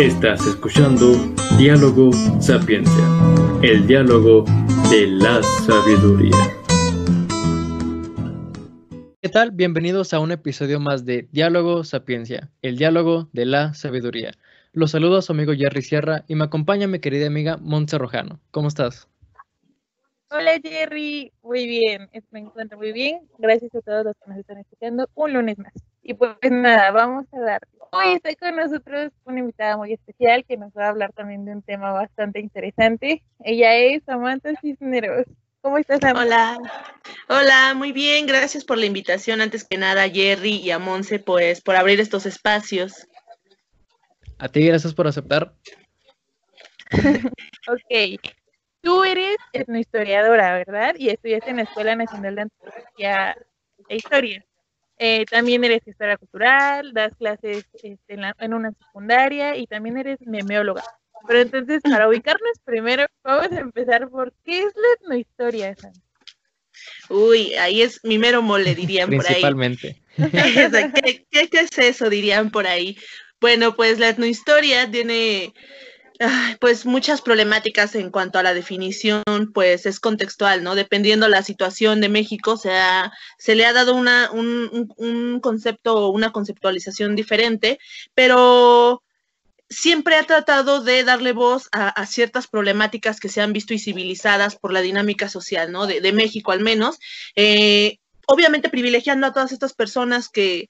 Estás escuchando Diálogo Sapiencia, el diálogo de la sabiduría. ¿Qué tal? Bienvenidos a un episodio más de Diálogo Sapiencia, el diálogo de la sabiduría. Los saludo a su amigo Jerry Sierra y me acompaña mi querida amiga Montse Rojano. ¿Cómo estás? Hola Jerry, muy bien, me encuentro muy bien. Gracias a todos los que nos están escuchando un lunes más. Y pues nada, vamos a dar. Hoy está con nosotros una invitada muy especial que nos va a hablar también de un tema bastante interesante. Ella es Samantha Cisneros. ¿Cómo estás, Samantha? Hola, hola, muy bien, gracias por la invitación. Antes que nada, a Jerry y a Monse, pues, por abrir estos espacios. A ti, gracias por aceptar. ok, tú eres etnohistoriadora, ¿verdad? Y estudiaste en la Escuela Nacional de Antropología e Historia. Eh, también eres gestora cultural, das clases este, en, una secundaria y también eres memeóloga. Pero entonces, para ubicarnos primero, vamos a empezar por ¿qué es la etnohistoria, Uy, ahí es mi mero mole, dirían por ahí. Principalmente. ¿Qué, qué, qué es eso, dirían por ahí? Bueno, pues la etnohistoria tiene pues muchas problemáticas en cuanto a la definición, pues es contextual, ¿no? Dependiendo la situación de México, se, se le ha dado una, un, un concepto o una conceptualización diferente, pero siempre ha tratado de darle voz a, ciertas problemáticas que se han visto visibilizadas por la dinámica social, ¿no? De, México al menos. Eh, obviamente privilegiando a todas estas personas que,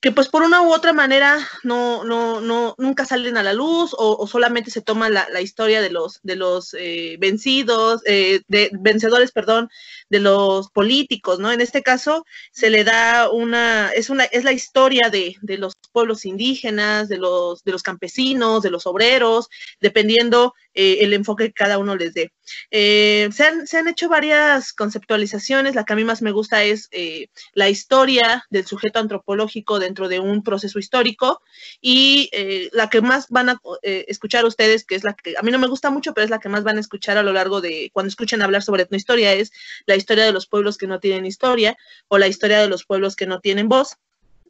que pues por una u otra manera no, no, no, nunca salen a la luz o, solamente se toma la, la, historia de los, de los eh, vencidos, eh, de vencedores, perdón, de los políticos, ¿no? En este caso se le da una, es una, es la historia de, de los pueblos indígenas, de los, de los campesinos, de los obreros, dependiendo eh, el enfoque que cada uno les dé. Eh, se, han, se, han, hecho varias conceptualizaciones, la que a mí más me gusta es eh, la historia del sujeto antropológico dentro de un proceso histórico y la que más van a escuchar ustedes, que es la que a mí no me gusta mucho, pero es la que más van a escuchar a lo largo de cuando escuchen hablar sobre etnohistoria, es la historia de los pueblos que no tienen historia o la historia de los pueblos que no tienen voz.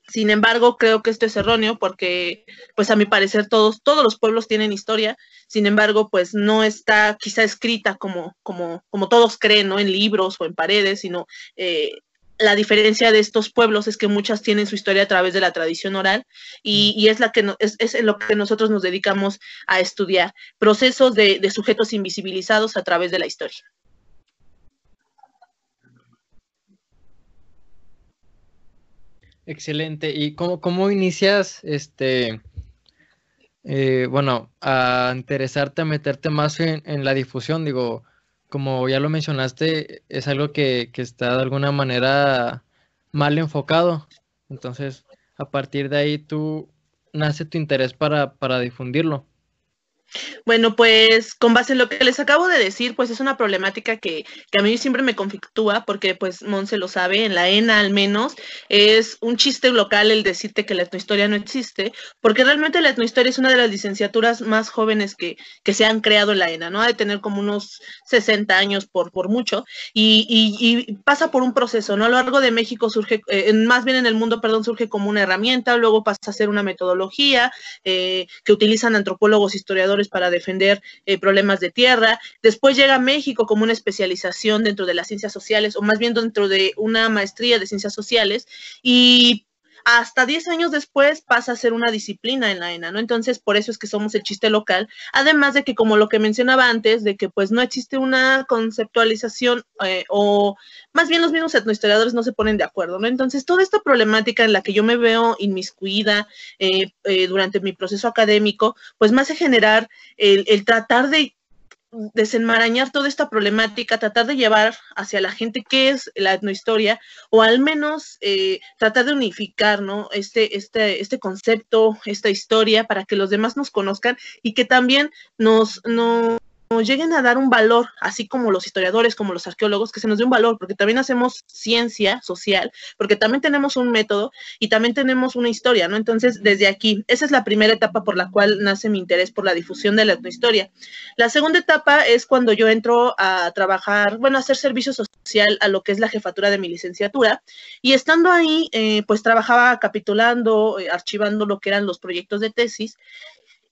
Sin embargo, creo que esto es erróneo porque, pues a mi parecer, todos, todos los pueblos tienen historia. Sin embargo, pues no está quizá escrita como, como, como todos creen, ¿no? En libros o en paredes, sino eh, la diferencia de estos pueblos es que muchas tienen su historia a través de la tradición oral y, es la que es, es, lo que nosotros nos dedicamos a estudiar, procesos de, de sujetos invisibilizados a través de la historia. Excelente. ¿Y cómo, cómo inicias, este, eh, bueno, a interesarte, a meterte más en, la difusión? Digo, como ya lo mencionaste, es algo que, que, está de alguna manera mal enfocado. Entonces, a partir de ahí tú nace tu interés para, para difundirlo. Bueno, pues con base en lo que les acabo de decir, pues es una problemática que, que a mí siempre me conflictúa, porque pues Monse lo sabe, en la ENA al menos, es un chiste local el decirte que la etnohistoria no existe, porque realmente la etnohistoria es una de las licenciaturas más jóvenes que, que se han creado en la ENA, ¿no? Ha de tener como unos 60 años por, por mucho, y, y, pasa por un proceso, ¿no? A lo largo de México surge, eh, más bien en el mundo, perdón, surge como una herramienta, luego pasa a ser una metodología eh, que utilizan antropólogos, historiadores, para defender eh, problemas de tierra. Después llega a México como una especialización dentro de las ciencias sociales, o más bien dentro de una maestría de ciencias sociales. Y hasta 10 años después pasa a ser una disciplina en la ENA, ¿no? Entonces, por eso es que somos el chiste local, además de que, como lo que mencionaba antes, de que pues no existe una conceptualización eh, o más bien los mismos etnohistoriadores no se ponen de acuerdo, ¿no? Entonces, toda esta problemática en la que yo me veo inmiscuida eh, eh, durante mi proceso académico, pues me hace generar el, el tratar de desenmarañar toda esta problemática, tratar de llevar hacia la gente qué es la etnohistoria, o al menos eh, tratar de unificar ¿no? este, este, este concepto, esta historia, para que los demás nos conozcan y que también nos, nos nos lleguen a dar un valor, así como los historiadores, como los arqueólogos, que se nos dé un valor, porque también hacemos ciencia social, porque también tenemos un método y también tenemos una historia, ¿no? Entonces, desde aquí, esa es la primera etapa por la cual nace mi interés por la difusión de la etnohistoria. La segunda etapa es cuando yo entro a trabajar, bueno, a hacer servicio social a lo que es la jefatura de mi licenciatura, y estando ahí, eh, pues trabajaba capitulando, eh, archivando lo que eran los proyectos de tesis,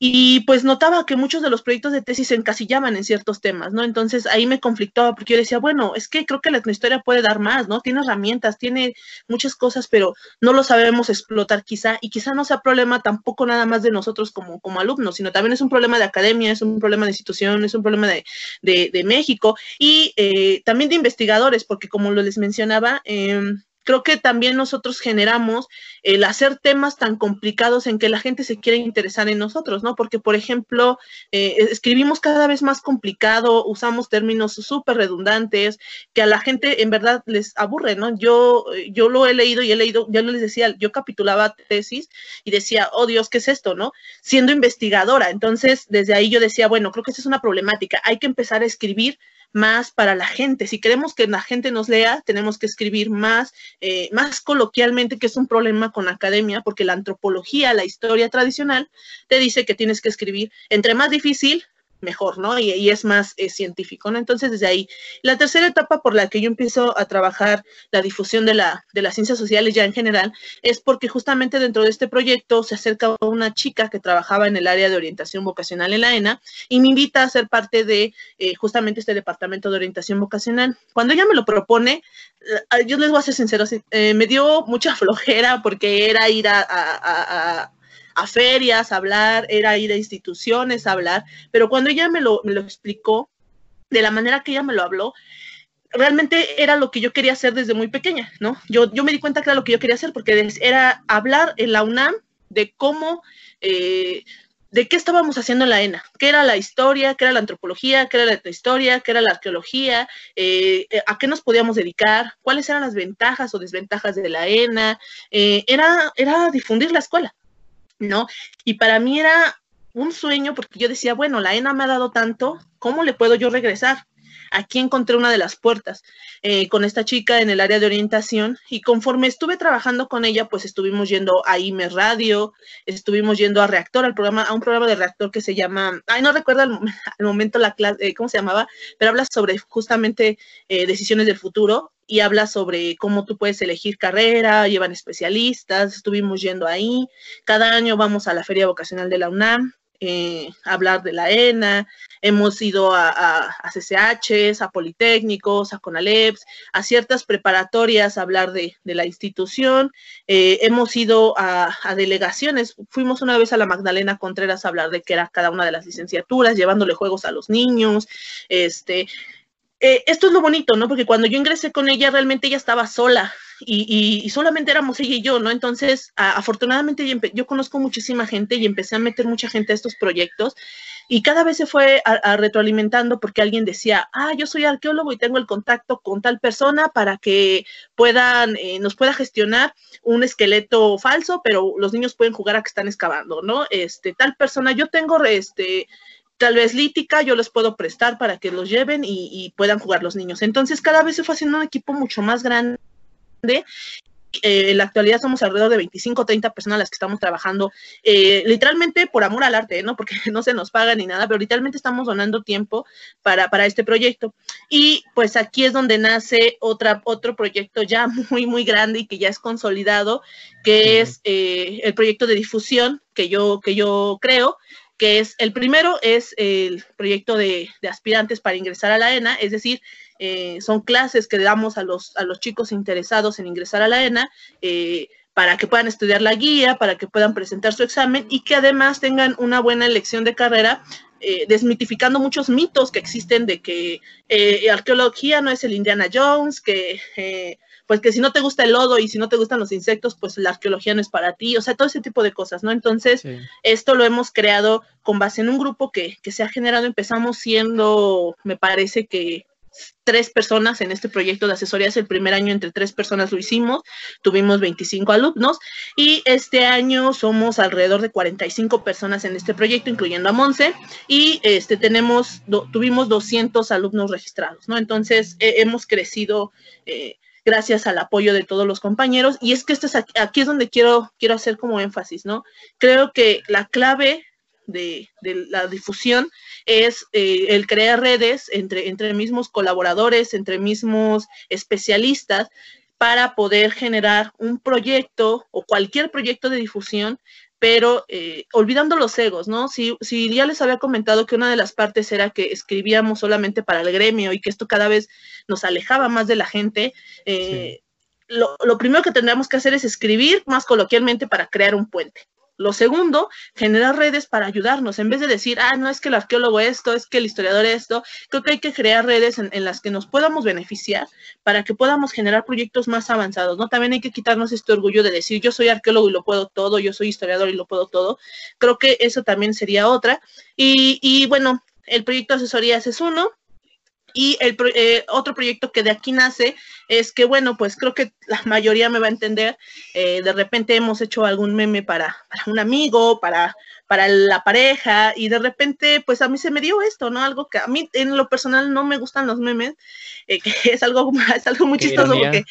y pues notaba que muchos de los proyectos de tesis se encasillaban en ciertos temas, ¿no? Entonces ahí me conflictaba porque yo decía, bueno, es que creo que la etnohistoria puede dar más, ¿no? Tiene herramientas, tiene muchas cosas, pero no lo sabemos explotar quizá y quizá no sea problema tampoco nada más de nosotros como, como alumnos, sino también es un problema de academia, es un problema de institución, es un problema de, de, México y eh, también de investigadores, porque como lo les mencionaba, eh, creo que también nosotros generamos el hacer temas tan complicados en que la gente se quiere interesar en nosotros, ¿no? Porque, por ejemplo, eh, escribimos cada vez más complicado, usamos términos súper redundantes, que a la gente en verdad les aburre, ¿no? Yo, yo lo he leído y he leído, ya les decía, yo capitulaba tesis y decía, oh Dios, ¿qué es esto, no? Siendo investigadora. Entonces, desde ahí yo decía, bueno, creo que esa es una problemática. Hay que empezar a escribir más para la gente. Si queremos que la gente nos lea, tenemos que escribir más, eh, más coloquialmente, que es un problema con academia, porque la antropología, la historia tradicional, te dice que tienes que escribir entre más difícil, mejor, ¿no? Y, es más eh, científico, ¿no? Entonces, desde ahí. La tercera etapa por la que yo empiezo a trabajar la difusión de, la, de las ciencias sociales ya en general es porque justamente dentro de este proyecto se acerca una chica que trabajaba en el área de orientación vocacional en la ENA y me invita a ser parte de eh, justamente este departamento de orientación vocacional. Cuando ella me lo propone, eh, yo les voy a ser sincero, me dio mucha flojera porque era ir a ferias, a hablar, era ir a instituciones a hablar, pero cuando ella me lo, me lo explicó, de la manera que ella me lo habló, realmente era lo que yo quería hacer desde muy pequeña, ¿no? Yo, yo me di cuenta que era lo que yo quería hacer porque era hablar en la UNAM de cómo, eh, de qué estábamos haciendo en la ENA, qué era la historia, qué era la antropología, qué era la historia, qué era la arqueología, eh, eh, a qué nos podíamos dedicar, cuáles eran las ventajas o desventajas de la ENA, era, era difundir la escuela, ¿no? Y para mí era un sueño porque yo decía, bueno, la ENA me ha dado tanto, ¿cómo le puedo yo regresar? Aquí encontré una de las puertas eh, con esta chica en el área de orientación y conforme estuve trabajando con ella, pues estuvimos yendo a IME Radio, estuvimos yendo a Reactor, al programa, a un programa de Reactor que se llama, ay, no recuerdo al, momento la clase, eh, ¿cómo se llamaba? Pero habla sobre justamente eh, decisiones del futuro y habla sobre cómo tú puedes elegir carrera, llevan especialistas, estuvimos yendo ahí, cada año vamos a la Feria Vocacional de la UNAM, eh, hablar de la ENA, hemos ido a, a, CCHs, a Politécnicos, a CONALEPS, a ciertas preparatorias a hablar de, la institución, eh, hemos ido a, delegaciones, fuimos una vez a la Magdalena Contreras a hablar de qué era cada una de las licenciaturas, llevándole juegos a los niños, este, eh, esto es lo bonito, ¿no? Porque cuando yo ingresé con ella, realmente ella estaba sola y, solamente éramos ella y yo, ¿no? Entonces, afortunadamente yo, conozco muchísima gente y empecé a meter mucha gente a estos proyectos y cada vez se fue retroalimentando porque alguien decía, ah, yo soy arqueólogo y tengo el contacto con tal persona para que puedan, eh, nos pueda gestionar un esqueleto falso, pero los niños pueden jugar a que están excavando, ¿no? Este, tal persona, yo tengo, este, tal vez lítica, yo les puedo prestar para que los lleven y, puedan jugar los niños. Entonces cada vez se fue haciendo un equipo mucho más grande. Eh, en la actualidad somos alrededor de 25 o 30 personas las que estamos trabajando, eh, literalmente por amor al arte, ¿no? Porque no se nos paga ni nada, pero literalmente estamos donando tiempo para, para este proyecto. Y pues aquí es donde nace otra, otro proyecto ya muy, muy grande y que ya es consolidado, que es eh, el proyecto de difusión que yo, que yo creo, que es el primero es el proyecto de, aspirantes para ingresar a la ENA, es decir, eh, son clases que damos a los, a los chicos interesados en ingresar a la ENA eh, para que puedan estudiar la guía, para que puedan presentar su examen y que además tengan una buena elección de carrera, eh, desmitificando muchos mitos que existen de que arqueología no es el Indiana Jones, que pues que si no te gusta el lodo y si no te gustan los insectos, pues la arqueología no es para ti, o sea, todo ese tipo de cosas, ¿no? Entonces, esto lo hemos creado con base en un grupo que, que se ha generado, empezamos siendo, me parece que tres personas en este proyecto de asesorías. El primer año entre tres personas lo hicimos, tuvimos 25 alumnos y este año somos alrededor de 45 personas en este proyecto, incluyendo a Monse, y este, tenemos, tuvimos 200 alumnos registrados, ¿no? Entonces, hemos crecido eh, gracias al apoyo de todos los compañeros. Y es que esto es aquí, es donde quiero, quiero hacer como énfasis, ¿no? Creo que la clave de, la difusión es eh, el crear redes entre, entre mismos colaboradores, entre mismos especialistas, para poder generar un proyecto o cualquier proyecto de difusión pero eh, olvidando los egos, ¿no? Si, si ya les había comentado que una de las partes era que escribíamos solamente para el gremio y que esto cada vez nos alejaba más de la gente, eh, lo, lo primero que tendríamos que hacer es escribir más coloquialmente para crear un puente. Lo segundo, generar redes para ayudarnos. En vez de decir, ah, no es que el arqueólogo esto, es que el historiador esto, creo que hay que crear redes en, las que nos podamos beneficiar para que podamos generar proyectos más avanzados, ¿no? También hay que quitarnos este orgullo de decir, yo soy arqueólogo y lo puedo todo, yo soy historiador y lo puedo todo. Creo que eso también sería otra. Y, y bueno, el proyecto de asesorías es uno, y el eh, otro proyecto que de aquí nace es que, bueno, pues creo que la mayoría me va a entender. Eh, de repente hemos hecho algún meme para, para, un amigo, para para la pareja y de repente pues a mí se me dio esto, ¿no? Algo que a mí en lo personal no me gustan los memes, eh, que es algo, es algo muy chistoso porque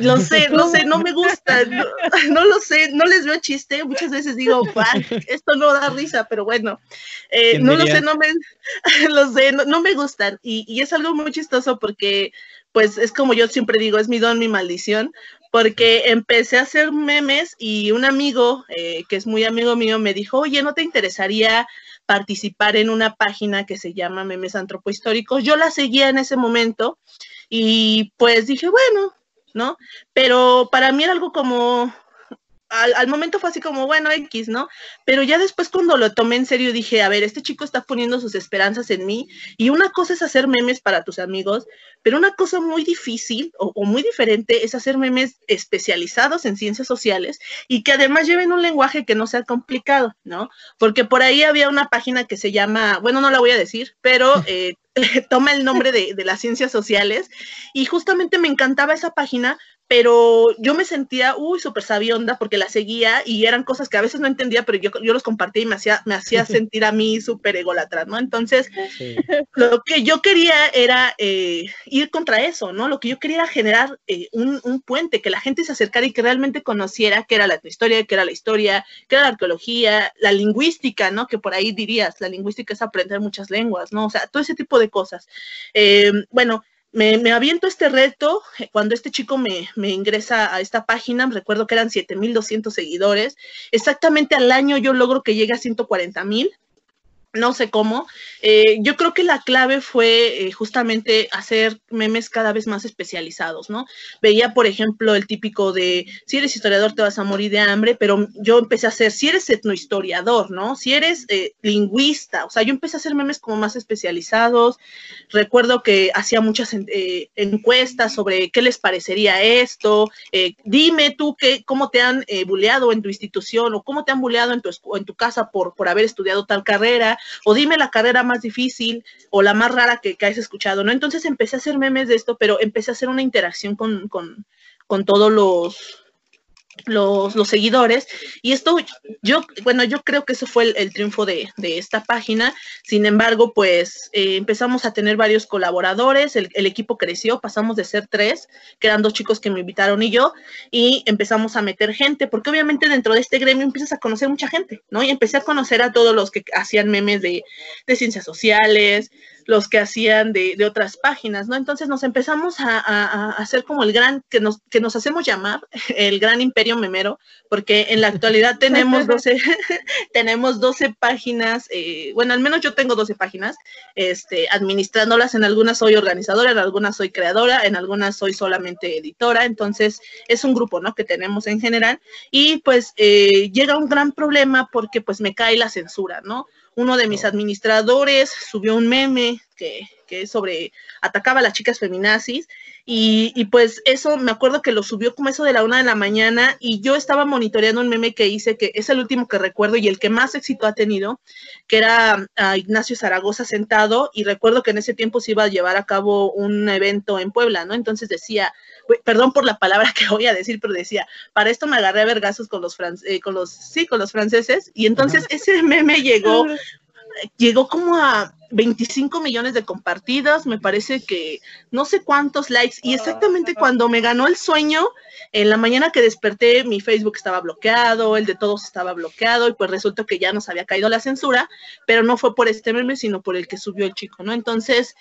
lo sé, no sé, no me gusta, no, lo sé, no les veo chiste, muchas veces digo, esto no da risa, pero bueno, eh, no lo sé, no me, lo sé, no, me gustan y, y es algo muy chistoso porque pues es como yo siempre digo, es mi don, mi maldición, porque empecé a hacer memes y un amigo, eh, que es muy amigo mío, me dijo, oye, ¿no te interesaría participar en una página que se llama Memes Antropohistóricos? Yo la seguía en ese momento y pues dije, bueno, ¿no? Pero para mí era algo como, al, momento fue así como, bueno, X, ¿no? Pero ya después cuando lo tomé en serio dije, a ver, este chico está poniendo sus esperanzas en mí y una cosa es hacer memes para tus amigos, pero una cosa muy difícil o, o muy diferente es hacer memes especializados en ciencias sociales y que además lleven un lenguaje que no sea complicado, ¿no? Porque por ahí había una página que se llama, bueno, no la voy a decir, pero... Eh, toma el nombre de, de, las ciencias sociales y justamente me encantaba esa página pero yo me sentía, uy, súper sabionda porque la seguía y eran cosas que a veces no entendía, pero yo, yo los compartía y me hacía, me hacía sentir a mí súper ególatra, ¿no? Entonces, lo que yo quería era eh, ir contra eso, ¿no? Lo que yo quería era generar eh, un, un, puente, que la gente se acercara y que realmente conociera qué era la historia, qué era la historia, qué era la arqueología, la lingüística, ¿no? Que por ahí dirías, la lingüística es aprender muchas lenguas, ¿no? O sea, todo ese tipo de cosas. Eh, bueno, me, aviento este reto eh, cuando este chico me, me, ingresa a esta página, recuerdo que eran 7.200 seguidores, exactamente al año yo logro que llegue a 140.000 no sé cómo. Eh, yo creo que la clave fue eh, justamente hacer memes cada vez más especializados, ¿no? Veía, por ejemplo, el típico de, si eres historiador te vas a morir de hambre, pero yo empecé a hacer, si eres etnohistoriador, ¿no? Si eres eh, lingüista, o sea, yo empecé a hacer memes como más especializados. Recuerdo que hacía muchas encuestas sobre qué les parecería esto. dime tú qué, cómo te han buleado en tu institución o cómo te han buleado en tu, en tu casa por, por haber estudiado tal carrera o dime la carrera más difícil o la más rara que, que hayas escuchado, ¿no? Entonces empecé a hacer memes de esto, pero empecé a hacer una interacción con, con, con todos los, los, seguidores. Y esto, yo, bueno, yo creo que eso fue el, triunfo de, de, esta página. Sin embargo, pues eh, empezamos a tener varios colaboradores, el, el, equipo creció, pasamos de ser tres, que eran dos chicos que me invitaron y yo, y empezamos a meter gente, porque obviamente dentro de este gremio empiezas a conocer mucha gente, ¿no? Y empecé a conocer a todos los que hacían memes de, de ciencias sociales, los que hacían de, de, otras páginas, ¿no? Entonces nos empezamos a, a, a, hacer como el gran, que nos, que nos hacemos llamar el gran imperio memero, porque en la actualidad tenemos 12, tenemos 12 páginas, eh, bueno, al menos yo tengo 12 páginas, este, administrándolas, en algunas soy organizadora, en algunas soy creadora, en algunas soy solamente editora, entonces es un grupo, ¿no? Que tenemos en general, y pues eh, llega un gran problema porque pues me cae la censura, ¿no? Uno de mis administradores subió un meme que, que sobre atacaba a las chicas feminazis y, y, pues eso me acuerdo que lo subió como eso de la una de la mañana y yo estaba monitoreando un meme que hice que es el último que recuerdo y el que más éxito ha tenido, que era a Ignacio Zaragoza sentado y recuerdo que en ese tiempo se iba a llevar a cabo un evento en Puebla, ¿no? Entonces decía, perdón por la palabra que voy a decir, pero decía, para esto me agarré a vergazos con los, eh, con los, sí, con los franceses y entonces ese meme llegó llegó como a 25 millones de compartidas, me parece que no sé cuántos likes, y exactamente cuando me ganó el sueño, en la mañana que desperté, mi Facebook estaba bloqueado, el de todos estaba bloqueado, y pues resulta que ya nos había caído la censura, pero no fue por este meme, sino por el que subió el chico, ¿no? Entonces,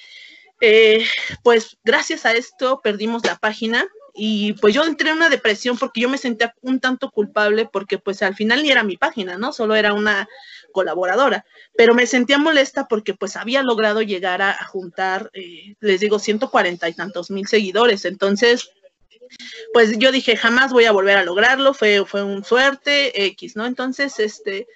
eh, pues gracias a esto perdimos la página, y pues yo entré en una depresión porque yo me sentía un tanto culpable porque pues al final ni era mi página, ¿no? Solo era una colaboradora, pero me sentía molesta porque pues había logrado llegar a, juntar, eh, les digo, 140 y tantos mil seguidores, entonces pues yo dije, jamás voy a volver a lograrlo, fue, fue un suerte, X, ¿no? Entonces, este,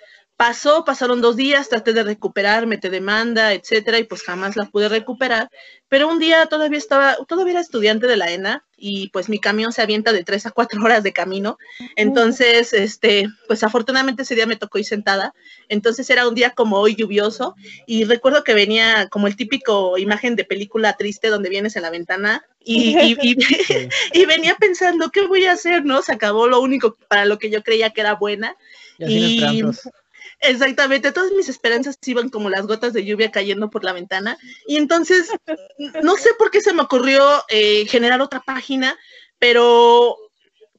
Pasó, pasaron dos días, traté de recuperarme, te demanda, etcétera, y pues jamás la pude recuperar. Pero un día todavía estaba, todavía era estudiante de la ENA y pues mi camión se avienta de tres a cuatro horas de camino. Entonces, este, pues afortunadamente ese día me tocó ir sentada. Entonces era un día como hoy lluvioso y recuerdo que venía como el típico imagen de película triste donde vienes en la ventana y, y, y, venía pensando, ¿qué voy a hacer? ¿No? Se acabó lo único para lo que yo creía que era buena. Y, Exactamente, todas mis esperanzas iban como las gotas de lluvia cayendo por la ventana. Y entonces, no sé por qué se me ocurrió eh, generar otra página, pero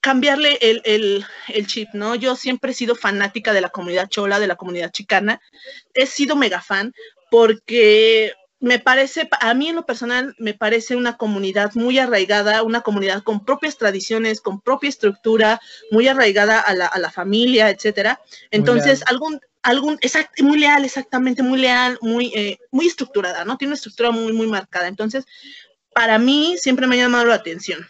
cambiarle el, el, el, chip, ¿no? Yo siempre he sido fanática de la comunidad chola, de la comunidad chicana. He sido mega fan porque me parece, a mí en lo personal, me parece una comunidad muy arraigada, una comunidad con propias tradiciones, con propia estructura, muy arraigada a la, a la familia, etcétera. Entonces, algún, algún, muy leal, exactamente, muy leal, muy, eh, muy estructurada, ¿no? Tiene una estructura muy, muy marcada. Entonces, para mí siempre me ha llamado la atención.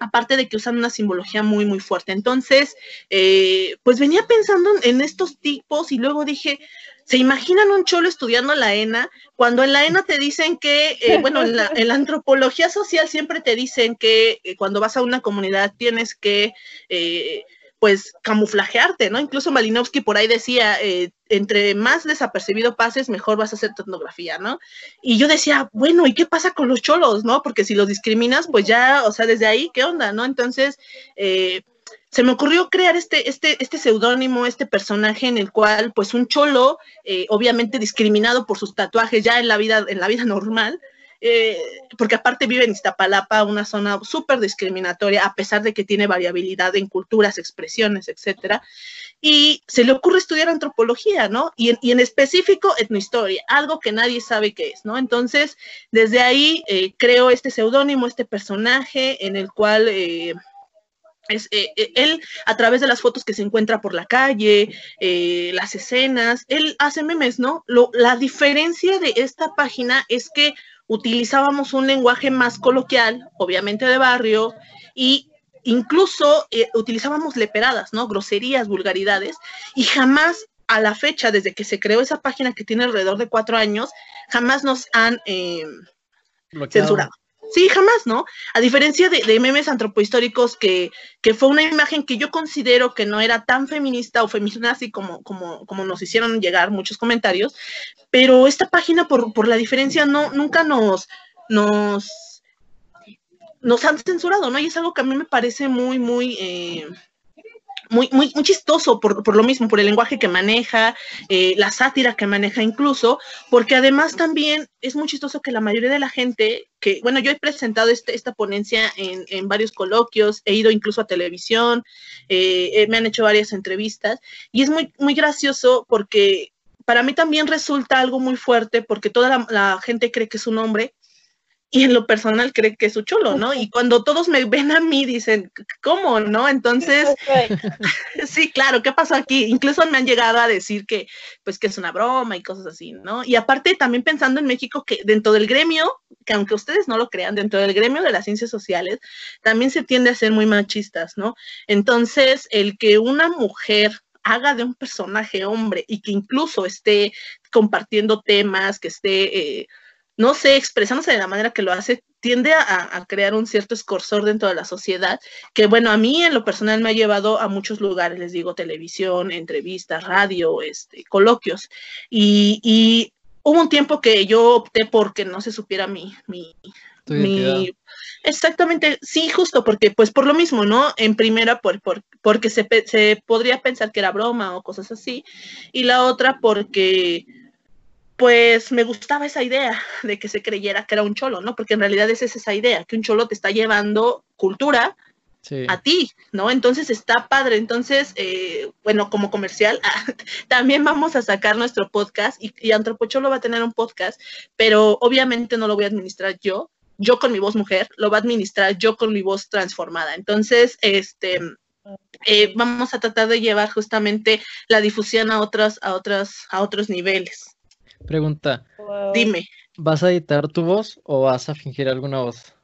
Aparte de que usan una simbología muy, muy fuerte. Entonces, eh, pues venía pensando en estos tipos y luego dije, ¿Se imaginan un cholo estudiando la ENA? Cuando en la ENA te dicen que, eh, bueno, en la, antropología social siempre te dicen que cuando vas a una comunidad tienes que eh, pues camuflajearte, ¿no? Incluso Malinowski por ahí decía, eh, entre más desapercibido pases, mejor vas a hacer tu etnografía, ¿no? Y yo decía, bueno, ¿y qué pasa con los cholos, no? Porque si los discriminas, pues ya, o sea, desde ahí, ¿qué onda, no? Entonces, eh, se me ocurrió crear este, este, este seudónimo, este personaje en el cual, pues, un cholo, eh, obviamente discriminado por sus tatuajes ya en la vida, en la vida normal, eh, porque aparte vive en Iztapalapa, una zona súper discriminatoria, a pesar de que tiene variabilidad en culturas, expresiones, etcétera. Y se le ocurre estudiar antropología, ¿no? Y en, específico etnohistoria, algo que nadie sabe qué es, ¿no? Entonces, desde ahí eh, creo este seudónimo, este personaje en el cual... Eh, es, él, a través de las fotos que se encuentra por la calle, las escenas, él hace memes, ¿no? La diferencia de esta página es que utilizábamos un lenguaje más coloquial, obviamente de barrio, y incluso eh, utilizábamos leperadas, ¿no? Groserías, vulgaridades, y jamás a la fecha, desde que se creó esa página que tiene alrededor de cuatro años, jamás nos han eh, censurado. Sí, jamás, ¿no? A diferencia de, memes antropohistóricos, que, que, fue una imagen que yo considero que no era tan feminista o feminazi como, como, como nos hicieron llegar muchos comentarios, pero esta página, por, por la diferencia, no, nunca nos, nos, nos han censurado, ¿no? Y es algo que a mí me parece muy, muy... Eh, muy, muy, muy chistoso por, por, lo mismo, por el lenguaje que maneja, eh, la sátira que maneja incluso, porque además también es muy chistoso que la mayoría de la gente, que, bueno, yo he presentado este, esta ponencia en, en, varios coloquios, he ido incluso a televisión, eh, eh, me han hecho varias entrevistas, y es muy, muy gracioso porque para mí también resulta algo muy fuerte porque toda la, la gente cree que es un hombre y en lo personal cree que es su chulo, ¿no? Y cuando todos me ven a mí dicen, ¿cómo, no? Entonces, sí, claro, ¿qué pasó aquí? Incluso me han llegado a decir que, pues, que es una broma y cosas así, ¿no? Y aparte, también pensando en México, que dentro del gremio, que aunque ustedes no lo crean, dentro del gremio de las ciencias sociales, también se tiende a ser muy machistas, ¿no? Entonces, el que una mujer haga de un personaje hombre y que incluso esté compartiendo temas, que esté... Eh, no sé, expresándose de la manera que lo hace, tiende a, a, crear un cierto escorsor dentro de la sociedad, que bueno, a mí en lo personal me ha llevado a muchos lugares, les digo, televisión, entrevistas, radio, este, coloquios, y, y hubo un tiempo que yo opté porque no se supiera mi, mi, mi exactamente, sí, justo porque, pues por lo mismo, ¿no? En primera, por, por, porque se, se podría pensar que era broma o cosas así, y la otra porque pues me gustaba esa idea de que se creyera que era un cholo, ¿no? Porque en realidad es esa idea, que un cholo te está llevando cultura sí. a ti, ¿no? Entonces está padre. Entonces, eh, bueno, como comercial, también vamos a sacar nuestro podcast y, y Antropocholo va a tener un podcast, pero obviamente no lo voy a administrar yo, yo con mi voz mujer, lo va a administrar yo con mi voz transformada. Entonces, este, eh, vamos a tratar de llevar justamente la difusión a otros, a otros, a otros niveles. Pregunta. Dime. ¿Vas a editar tu voz o vas a fingir alguna voz?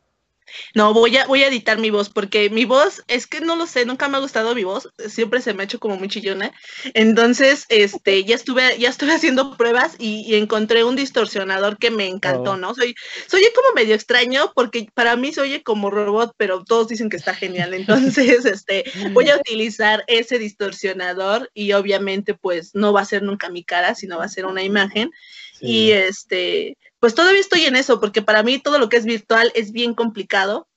No, voy a, voy a editar mi voz porque mi voz, es que no lo sé, nunca me ha gustado mi voz, siempre se me ha hecho como muy chillona. Entonces, este, ya estuve, ya estuve haciendo pruebas y, encontré un distorsionador que me encantó, ¿no? Soy, soy como medio extraño porque para mí se oye como robot, pero todos dicen que está genial. Entonces, este, voy a utilizar ese distorsionador y obviamente, pues, no va a ser nunca mi cara, sino va a ser una imagen. Y este, pues todavía estoy en eso, porque para mí todo lo que es virtual es bien complicado,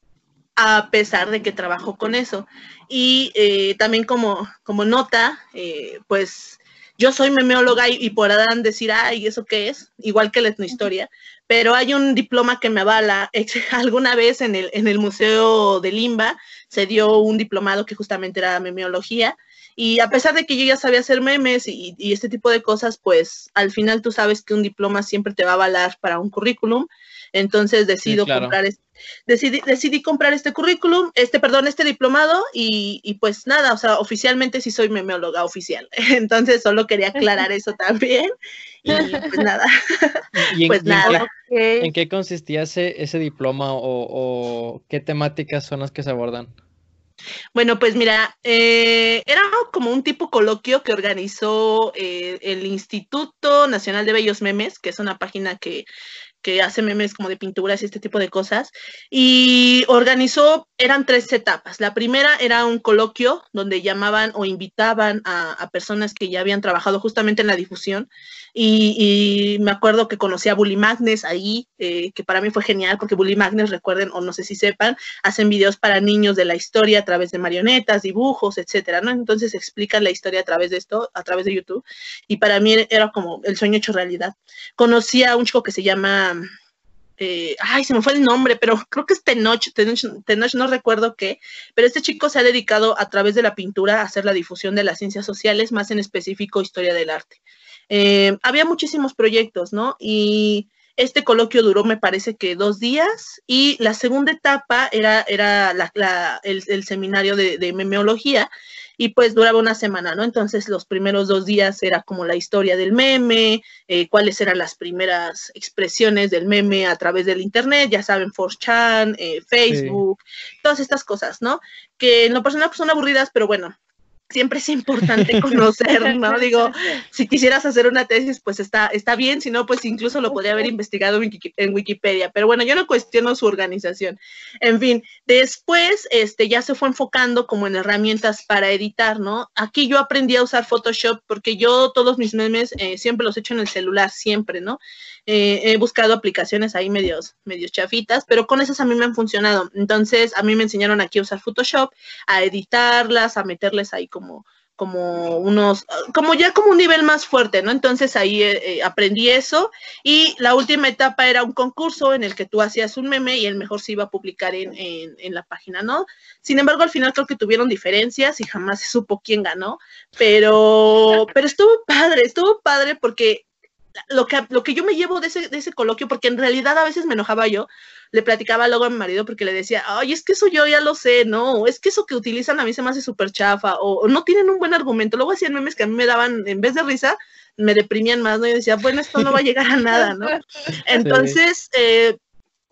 a pesar de que trabajo con eso. Y eh, también como, como nota, eh, pues yo soy memeóloga y, podrán decir, ay, ¿eso qué es? Igual que la etnohistoria, pero hay un diploma que me avala. Alguna vez en el, en el Museo de Limba se dio un diplomado que justamente era memeología y a pesar de que yo ya sabía hacer memes y, este tipo de cosas, pues al final tú sabes que un diploma siempre te va a valer para un currículum. Entonces decido comprar decidí, decidí, comprar este currículum, este, perdón, este diplomado y, pues nada, o sea, oficialmente sí soy memeóloga oficial. Entonces solo quería aclarar eso también. Y pues nada. ¿Y en, pues nada. ¿En qué consistía ese, ese diploma o, o qué temáticas son las que se abordan? Bueno, pues mira, eh, era como un tipo coloquio que organizó eh, el Instituto Nacional de Bellos Memes, que es una página que que hace memes como de pinturas y este tipo de cosas, y organizó, eran tres etapas. La primera era un coloquio donde llamaban o invitaban a, personas que ya habían trabajado justamente en la difusión, y, me acuerdo que conocí a Bully Magnes ahí, eh, que para mí fue genial, porque Bully Magnes, recuerden, o no sé si sepan, hacen videos para niños de la historia a través de marionetas, dibujos, etcétera, ¿no? Entonces explican la historia a través de esto, a través de YouTube, y para mí era como el sueño hecho realidad. Conocí a un chico que se llama eh, ay, se me fue el nombre, pero creo que es Tenoch, Tenoch, no recuerdo qué, pero este chico se ha dedicado a través de la pintura a hacer la difusión de las ciencias sociales, más en específico historia del arte. Eh, había muchísimos proyectos, ¿no? Y este coloquio duró, me parece que dos días, y la segunda etapa era, era el, seminario de, de memeología, y pues duraba una semana, ¿no? Entonces los primeros dos días era como la historia del meme, eh, cuáles eran las primeras expresiones del meme a través del Internet, ya saben, 4chan, eh, Facebook, todas estas cosas, ¿no? Que en lo personal pues son aburridas, pero bueno, siempre es importante conocer, ¿no? Digo, si quisieras hacer una tesis, pues está, está bien, si no, pues incluso lo podría haber investigado en Wikipedia, pero bueno, yo no cuestiono su organización. En fin, después este, ya se fue enfocando como en herramientas para editar, ¿no? Aquí yo aprendí a usar Photoshop porque yo todos mis memes eh, siempre los he hecho en el celular, siempre, ¿no? Eh, he buscado aplicaciones ahí medios, medios chafitas, pero con esas a mí me han funcionado. Entonces, a mí me enseñaron aquí a usar Photoshop, a editarlas, a meterles ahí como como unos, como ya como un nivel más fuerte, ¿no? Entonces ahí eh, eh, aprendí eso y la última etapa era un concurso en el que tú hacías un meme y el mejor se iba a publicar en, en, en, la página, ¿no? Sin embargo, al final creo que tuvieron diferencias y jamás se supo quién ganó, pero, pero estuvo padre, estuvo padre porque lo que, lo que yo me llevo de ese, de ese coloquio, porque en realidad a veces me enojaba yo, le platicaba luego a mi marido porque le decía, ay, es que eso yo ya lo sé, no, es que eso que utilizan a mí se me hace súper chafa, o, no tienen un buen argumento. Luego hacían memes que a mí me daban, en vez de risa, me deprimían más, ¿no? Y decía, bueno, esto no va a llegar a nada, ¿no? Entonces, eh,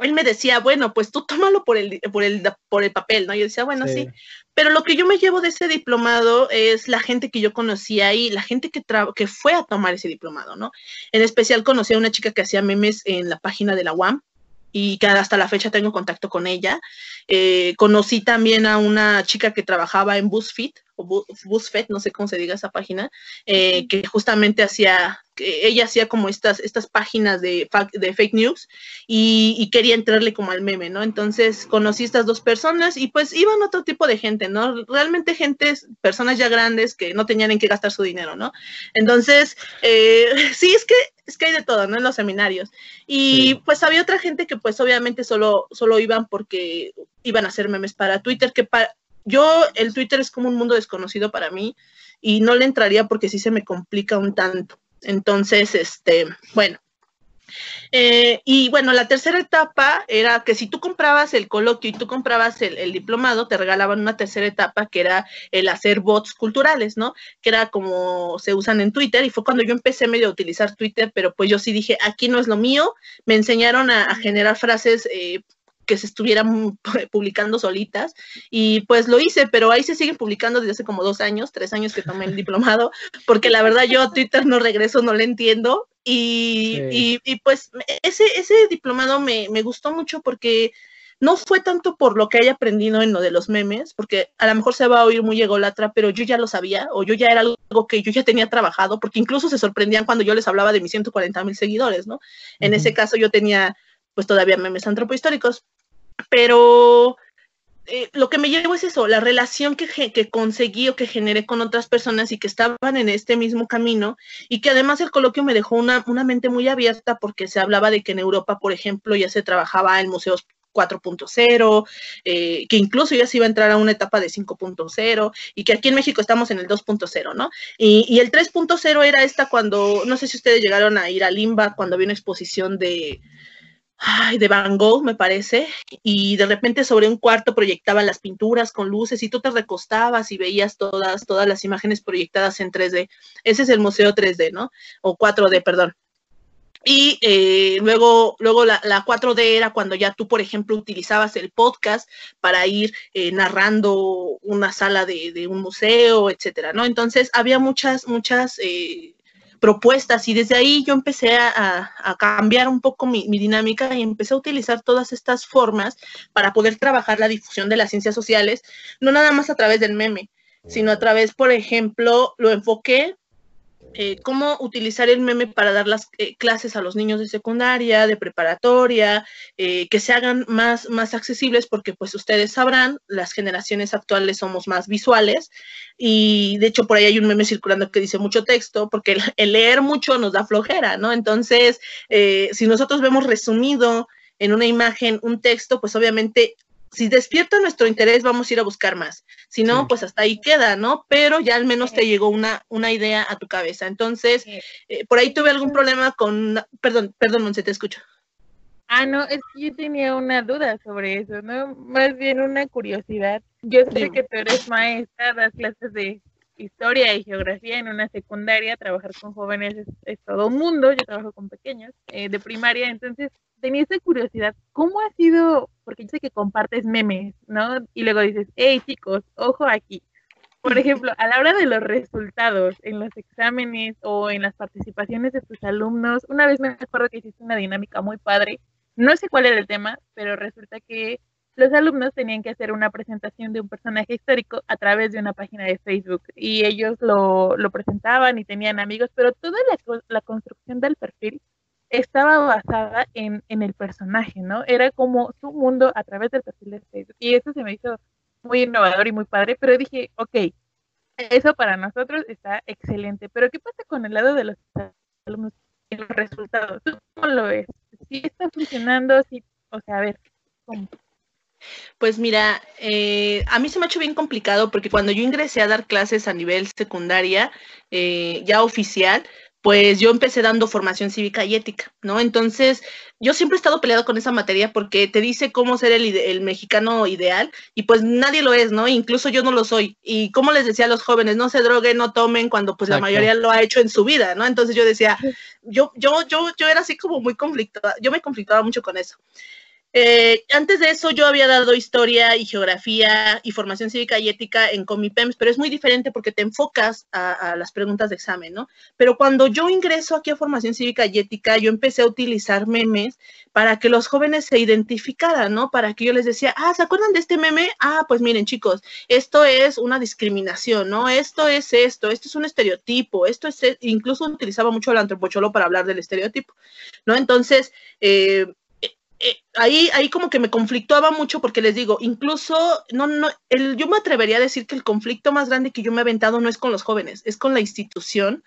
él me decía, bueno, pues tú tómalo por el, por el, por el papel, ¿no? Yo decía, bueno, sí. Pero lo que yo me llevo de ese diplomado es la gente que yo conocía ahí, la gente que, que fue a tomar ese diplomado, ¿no? En especial conocí a una chica que hacía memes en la página de la UAM y que hasta la fecha tengo contacto con ella. Eh, conocí también a una chica que trabajaba en BuzzFeed, BuzzFeed, no sé cómo se diga esa página, eh, que justamente hacía ella hacía como estas, estas páginas de, de fake news y, quería entrarle como al meme, ¿no? Entonces conocí estas dos personas y pues iban otro tipo de gente, ¿no? Realmente gente, personas ya grandes que no tenían en qué gastar su dinero, ¿no? Entonces, eh, sí, es que, es que hay de todo, ¿no? En los seminarios. Y pues había otra gente que pues obviamente solo, solo iban porque iban a hacer memes para Twitter, que para, yo el Twitter es como un mundo desconocido para mí y no le entraría porque sí se me complica un tanto. Entonces, este, bueno, Eh, y bueno, la tercera etapa era que si tú comprabas el coloquio y tú comprabas el, diplomado, te regalaban una tercera etapa que era el hacer bots culturales, ¿no? Que era como se usan en Twitter y fue cuando yo empecé medio a utilizar Twitter, pero pues yo sí dije, aquí no es lo mío, me enseñaron a, generar frases eh, que se estuvieran publicando solitas y pues lo hice, pero ahí se siguen publicando desde hace como dos años, tres años que tomé el diplomado, porque la verdad yo a Twitter no regreso, no le entiendo y, y, pues ese, ese diplomado me, me gustó mucho porque no fue tanto por lo que haya aprendido en lo de los memes, porque a lo mejor se va a oír muy egolatra, pero yo ya lo sabía, o yo ya era algo que yo ya tenía trabajado, porque incluso se sorprendían cuando yo les hablaba de mis 140 mil seguidores, ¿no? En ese caso yo tenía, pues todavía memes antropohistóricos, pero eh, lo que me llevo es eso, la relación que, que, conseguí o que generé con otras personas y que estaban en este mismo camino y que además el coloquio me dejó una, una mente muy abierta porque se hablaba de que en Europa, por ejemplo, ya se trabajaba en museos 4.0, eh, que incluso ya se iba a entrar a una etapa de 5.0 y que aquí en México estamos en el 2.0, ¿no? Y, y el 3.0 era esta cuando, no sé si ustedes llegaron a ir a Limba cuando había una exposición de, ay, de Van Gogh, me parece, y de repente sobre un cuarto proyectaban las pinturas con luces y tú te recostabas y veías todas, todas las imágenes proyectadas en 3D. Ese es el museo 3D, ¿no? O 4D, perdón. Y eh, luego, luego la, 4D era cuando ya tú, por ejemplo, utilizabas el podcast para ir eh, narrando una sala de, de, un museo, etcétera, ¿no? Entonces había muchas, muchas eh, propuestas y desde ahí yo empecé a, cambiar un poco mi, dinámica y empecé a utilizar todas estas formas para poder trabajar la difusión de las ciencias sociales, no nada más a través del meme, sino a través, por ejemplo, lo enfoqué eh, cómo utilizar el meme para dar las eh, clases a los niños de secundaria, de preparatoria, eh, que se hagan más, más accesibles, porque pues ustedes sabrán, las generaciones actuales somos más visuales y de hecho por ahí hay un meme circulando que dice mucho texto, porque el, leer mucho nos da flojera, ¿no? Entonces, si nosotros vemos resumido en una imagen un texto, pues obviamente si despierta nuestro interés, vamos a ir a buscar más. Si no, pues hasta ahí queda, ¿no? Pero ya al menos te llegó una, una idea a tu cabeza. Entonces, eh, por ahí tuve algún problema con... Perdón, perdón, Monse, te escucho. Ah, no, es que yo tenía una duda sobre eso, ¿no? Más bien una curiosidad. Yo sé que tú eres maestra, das clases de historia y geografía en una secundaria, trabajar con jóvenes es, todo un mundo, yo trabajo con pequeños eh, de primaria, entonces tenía esa curiosidad, ¿cómo ha sido? Porque yo sé que compartes memes, ¿no? Y luego dices, hey chicos, ojo aquí. Por ejemplo, a la hora de los resultados en los exámenes o en las participaciones de tus alumnos, una vez me acuerdo que hiciste una dinámica muy padre, no sé cuál era el tema, pero resulta que los alumnos tenían que hacer una presentación de un personaje histórico a través de una página de Facebook y ellos lo, lo presentaban y tenían amigos, pero toda la, la construcción del perfil estaba basada en, en, el personaje, ¿no? Era como su mundo a través del perfil de Facebook. Y eso se me hizo muy innovador y muy padre, pero dije, ok, eso para nosotros está excelente, pero ¿qué pasa con el lado de los alumnos y los resultados? ¿Tú cómo lo ves? ¿Sí está funcionando? ¿Sí? O sea, a ver, ¿cómo? Pues mira, eh, a mí se me ha hecho bien complicado porque cuando yo ingresé a dar clases a nivel secundaria, eh, ya oficial, pues yo empecé dando formación cívica y ética, ¿no? Entonces, yo siempre he estado peleado con esa materia porque te dice cómo ser el, mexicano ideal y pues nadie lo es, ¿no? Incluso yo no lo soy. Y como les decía a los jóvenes, no se droguen, no tomen cuando pues la mayoría lo ha hecho en su vida, ¿no? Entonces yo decía, yo, yo, yo, yo era así como muy conflictuada, yo me conflictaba mucho con eso. Eh, antes de eso yo había dado historia y geografía y formación cívica y ética en Comipems, pero es muy diferente porque te enfocas a, las preguntas de examen, ¿no? Pero cuando yo ingreso aquí a formación cívica y ética, yo empecé a utilizar memes para que los jóvenes se identificaran, ¿no? Para que yo les decía, ah, ¿se acuerdan de este meme? Ah, pues miren chicos, esto es una discriminación, ¿no? Esto es esto, esto es un estereotipo, esto es, incluso utilizaba mucho el antropocholo para hablar del estereotipo, ¿no? Entonces, eh, eh, ahí, ahí como que me conflictuaba mucho porque les digo, incluso, no, no, el, yo me atrevería a decir que el conflicto más grande que yo me he aventado no es con los jóvenes, es con la institución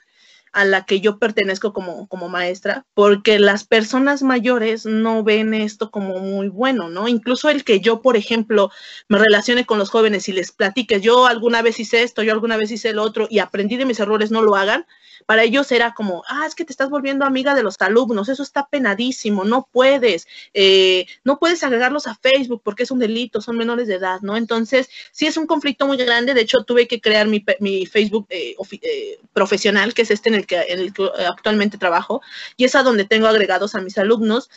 a la que yo pertenezco como, como maestra, porque las personas mayores no ven esto como muy bueno, ¿no? Incluso el que yo, por ejemplo, me relacione con los jóvenes y les platique, yo alguna vez hice esto, yo alguna vez hice lo otro y aprendí de mis errores, no lo hagan, Para ellos era como, ah, es que te estás volviendo amiga de los alumnos, eso está penadísimo, no puedes, eh, no puedes agregarlos a Facebook porque es un delito, son menores de edad, ¿no? Entonces, sí es un conflicto muy grande, de hecho tuve que crear mi, Facebook eh, eh, profesional, que es este en el, que, en el que actualmente trabajo, y es a donde tengo agregados a mis alumnos,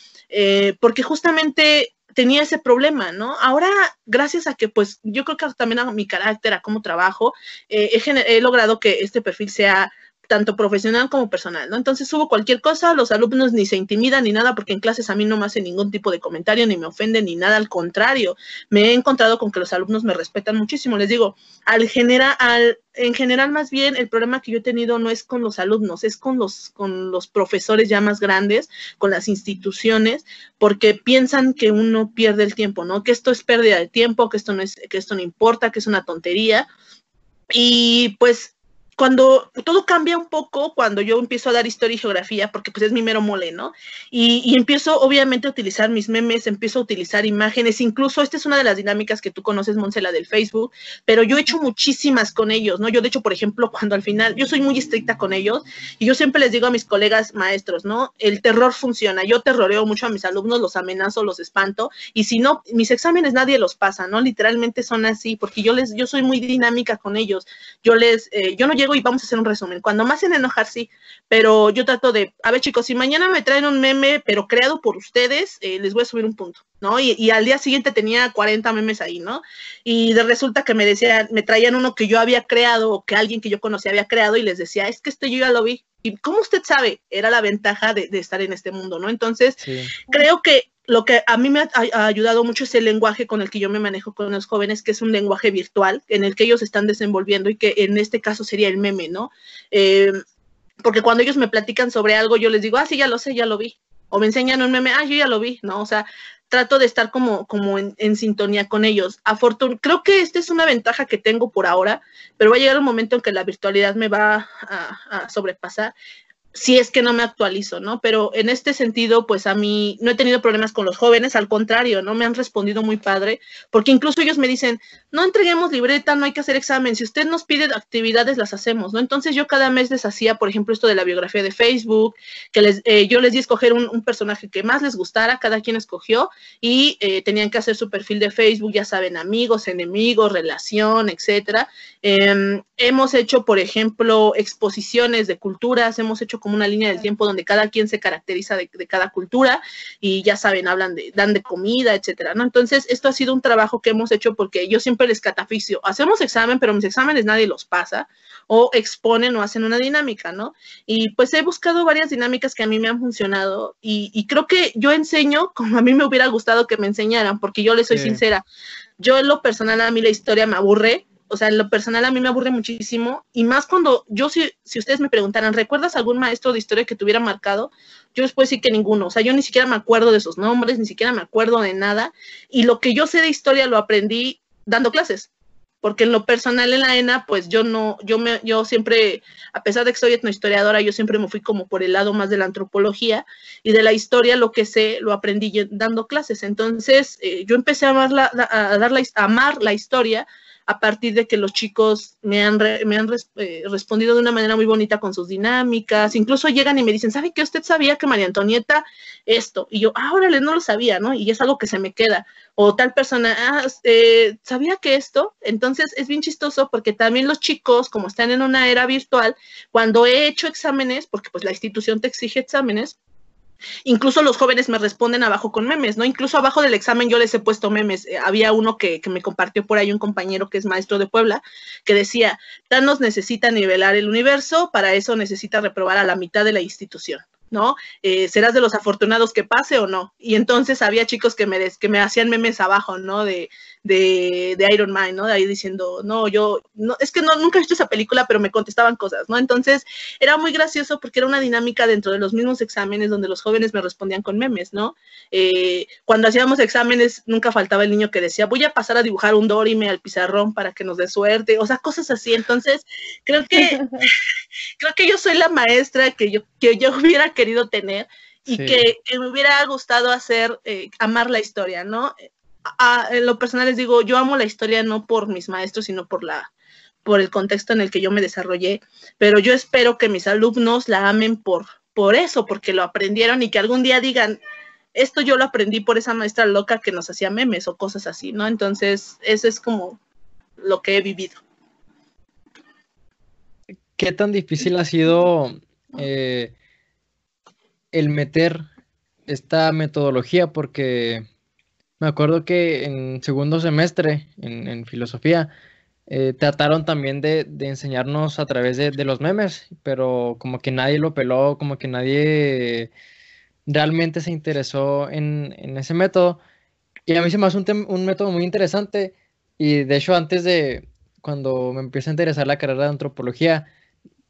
porque justamente tenía ese problema, ¿no? Ahora, gracias a que, pues, yo creo que también a mi carácter, a cómo trabajo, eh, he, logrado que este perfil sea tanto profesional como personal, ¿no? Entonces subo cualquier cosa, los alumnos ni se intimidan ni nada, porque en clases a mí no me hacen ningún tipo de comentario, ni me ofenden, ni nada, al contrario, me he encontrado con que los alumnos me respetan muchísimo. Les digo, al genera, al, en general más bien el problema que yo he tenido no es con los alumnos, es con los, con los profesores ya más grandes, con las instituciones, porque piensan que uno pierde el tiempo, ¿no? Que esto es pérdida de tiempo, que esto no es, que esto no importa, que es una tontería. Y pues cuando todo cambia un poco cuando yo empiezo a dar historia y geografía, porque pues es mi mero mole, ¿no? Y, empiezo obviamente a utilizar mis memes, empiezo a utilizar imágenes, incluso esta es una de las dinámicas que tú conoces, Monsela, del Facebook, pero yo he hecho muchísimas con ellos, ¿no? Yo de hecho, por ejemplo, cuando al final, yo soy muy estricta con ellos y yo siempre les digo a mis colegas maestros, ¿no? El terror funciona, yo terroreo mucho a mis alumnos, los amenazo, los espanto, y si no, mis exámenes nadie los pasa, ¿no? Literalmente son así, porque yo les, yo soy muy dinámica con ellos, yo les, eh, yo no llego y vamos a hacer un resumen. Cuando más en enojar, sí, pero yo trato de, a ver chicos, si mañana me traen un meme, pero creado por ustedes, eh, les voy a subir un punto, ¿no? Y, al día siguiente tenía 40 memes ahí, ¿no? Y de resulta que me decían, me traían uno que yo había creado o que alguien que yo conocía había creado y les decía, es que este yo ya lo vi. ¿Y cómo usted sabe? Era la ventaja de, estar en este mundo, ¿no? Entonces, creo que lo que a mí me ha, ayudado mucho es el lenguaje con el que yo me manejo con los jóvenes, que es un lenguaje virtual en el que ellos están desenvolviendo y que en este caso sería el meme, ¿no? Eh, porque cuando ellos me platican sobre algo, yo les digo, ah, sí, ya lo sé, ya lo vi. O me enseñan un meme, ah, yo ya lo vi, ¿no? O sea, trato de estar como, como en, sintonía con ellos. Afortun creo que esta es una ventaja que tengo por ahora, pero va a llegar un momento en que la virtualidad me va a sobrepasar si es que no me actualizo, ¿no? Pero en este sentido, pues a mí no he tenido problemas con los jóvenes, al contrario, ¿no? Me han respondido muy padre, porque incluso ellos me dicen, no entreguemos libreta, no hay que hacer examen, si usted nos pide actividades, las hacemos, ¿no? Entonces yo cada mes les hacía, por ejemplo, esto de la biografía de Facebook, que les, eh, yo les di escoger un, personaje que más les gustara, cada quien escogió, y eh, tenían que hacer su perfil de Facebook, ya saben, amigos, enemigos, relación, etcétera. Em, hemos hecho, por ejemplo, exposiciones de culturas, hemos hecho como una línea del tiempo donde cada quien se caracteriza de, cada cultura y ya saben, hablan de, dan de comida, etcétera, ¿no? Entonces, esto ha sido un trabajo que hemos hecho porque yo siempre les cataficio, hacemos examen, pero mis exámenes nadie los pasa, o exponen o hacen una dinámica, ¿no? Y pues he buscado varias dinámicas que a mí me han funcionado y, creo que yo enseño como a mí me hubiera gustado que me enseñaran, porque yo les soy sincera, yo en lo personal a mí la historia me aburre, o sea, en lo personal a mí me aburre muchísimo y más cuando yo, si, si ustedes me preguntaran, ¿recuerdas algún maestro de historia que te hubiera marcado? Yo les puedo decir que ninguno, o sea, yo ni siquiera me acuerdo de sus nombres, ni siquiera me acuerdo de nada y lo que yo sé de historia lo aprendí dando clases, porque en lo personal en la ENA, pues yo no, yo me, yo siempre, a pesar de que soy etnohistoriadora, yo siempre me fui como por el lado más de la antropología y de la historia lo que sé lo aprendí dando clases. Entonces, eh, yo empecé a, amar la, a, dar a amar la historia a partir de que los chicos me han, me han eh, respondido de una manera muy bonita con sus dinámicas, incluso llegan y me dicen, ¿sabe que usted sabía que María Antonieta esto? Y yo, ah, órale, no lo sabía, ¿no? Y es algo que se me queda. O tal persona, ah, eh, ¿sabía que esto? Entonces es bien chistoso porque también los chicos, como están en una era virtual, cuando he hecho exámenes, porque pues la institución te exige exámenes, Incluso los jóvenes me responden abajo con memes, ¿no? Incluso abajo del examen yo les he puesto memes. Eh, había uno que, que, me compartió por ahí un compañero que es maestro de Puebla, que decía, Thanos necesita nivelar el universo, para eso necesita reprobar a la mitad de la institución. ¿no? Eh, ¿Serás de los afortunados que pase o no? Y entonces había chicos que me, que me hacían memes abajo, ¿no? De, de, de, Iron Man, ¿no? De ahí diciendo, no, yo, no, es que no, nunca he visto esa película, pero me contestaban cosas, ¿no? Entonces era muy gracioso porque era una dinámica dentro de los mismos exámenes donde los jóvenes me respondían con memes, ¿no? Eh, cuando hacíamos exámenes nunca faltaba el niño que decía, voy a pasar a dibujar un Dorime al pizarrón para que nos dé suerte, o sea, cosas así. Entonces, creo que, creo que yo soy la maestra que yo, que yo hubiera querido tener y que, me hubiera gustado hacer, eh, amar la historia, ¿no? En lo personal les digo, yo amo la historia no por mis maestros, sino por la, por el contexto en el que yo me desarrollé, pero yo espero que mis alumnos la amen por, por eso, porque lo aprendieron y que algún día digan, esto yo lo aprendí por esa maestra loca que nos hacía memes o cosas así, ¿no? Entonces, eso es como lo que he vivido. ¿Qué tan difícil ha sido eh, el meter esta metodología? Porque me acuerdo que en segundo semestre, en, filosofía, eh, trataron también de, enseñarnos a través de, los memes, pero como que nadie lo peló, como que nadie realmente se interesó en, ese método. Y a mí se me hace un, un, método muy interesante. Y de hecho, antes de cuando me empieza a interesar la carrera de antropología,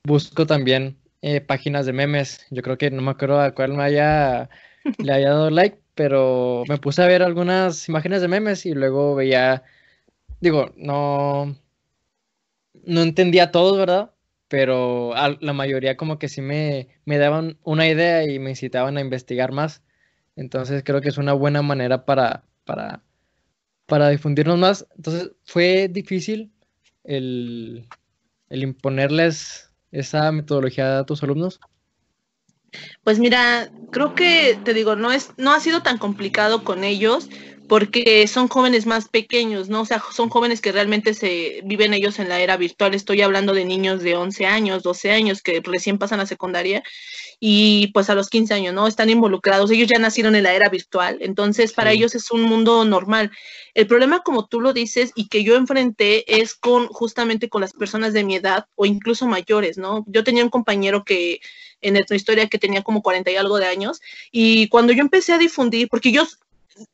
busco también eh, páginas de memes. Yo creo que no me acuerdo a cuál me haya, le haya dado like, pero me puse a ver algunas imágenes de memes y luego veía, digo, no, no entendía todos, ¿verdad? pero la mayoría como que sí me, daban una idea y me incitaban a investigar más. Entonces creo que es una buena manera para, para, para difundirnos más. Entonces fue difícil el, el imponerles esa metodología a tus alumnos. Pues mira, creo que te digo, no es, no ha sido tan complicado con ellos, porque son jóvenes más pequeños, ¿no? O sea, son jóvenes que realmente se viven ellos en la era virtual. Estoy hablando de niños de 11 años, 12 años que recién pasan a secundaria y pues a los 15 años, ¿no? Están involucrados. Ellos ya nacieron en la era virtual, entonces para ellos es un mundo normal. El problema, como tú lo dices y que yo enfrenté, es con justamente con las personas de mi edad o incluso mayores, ¿no? Yo tenía un compañero que en nuestra historia que tenía como 40 y algo de años y cuando yo empecé a difundir, porque yo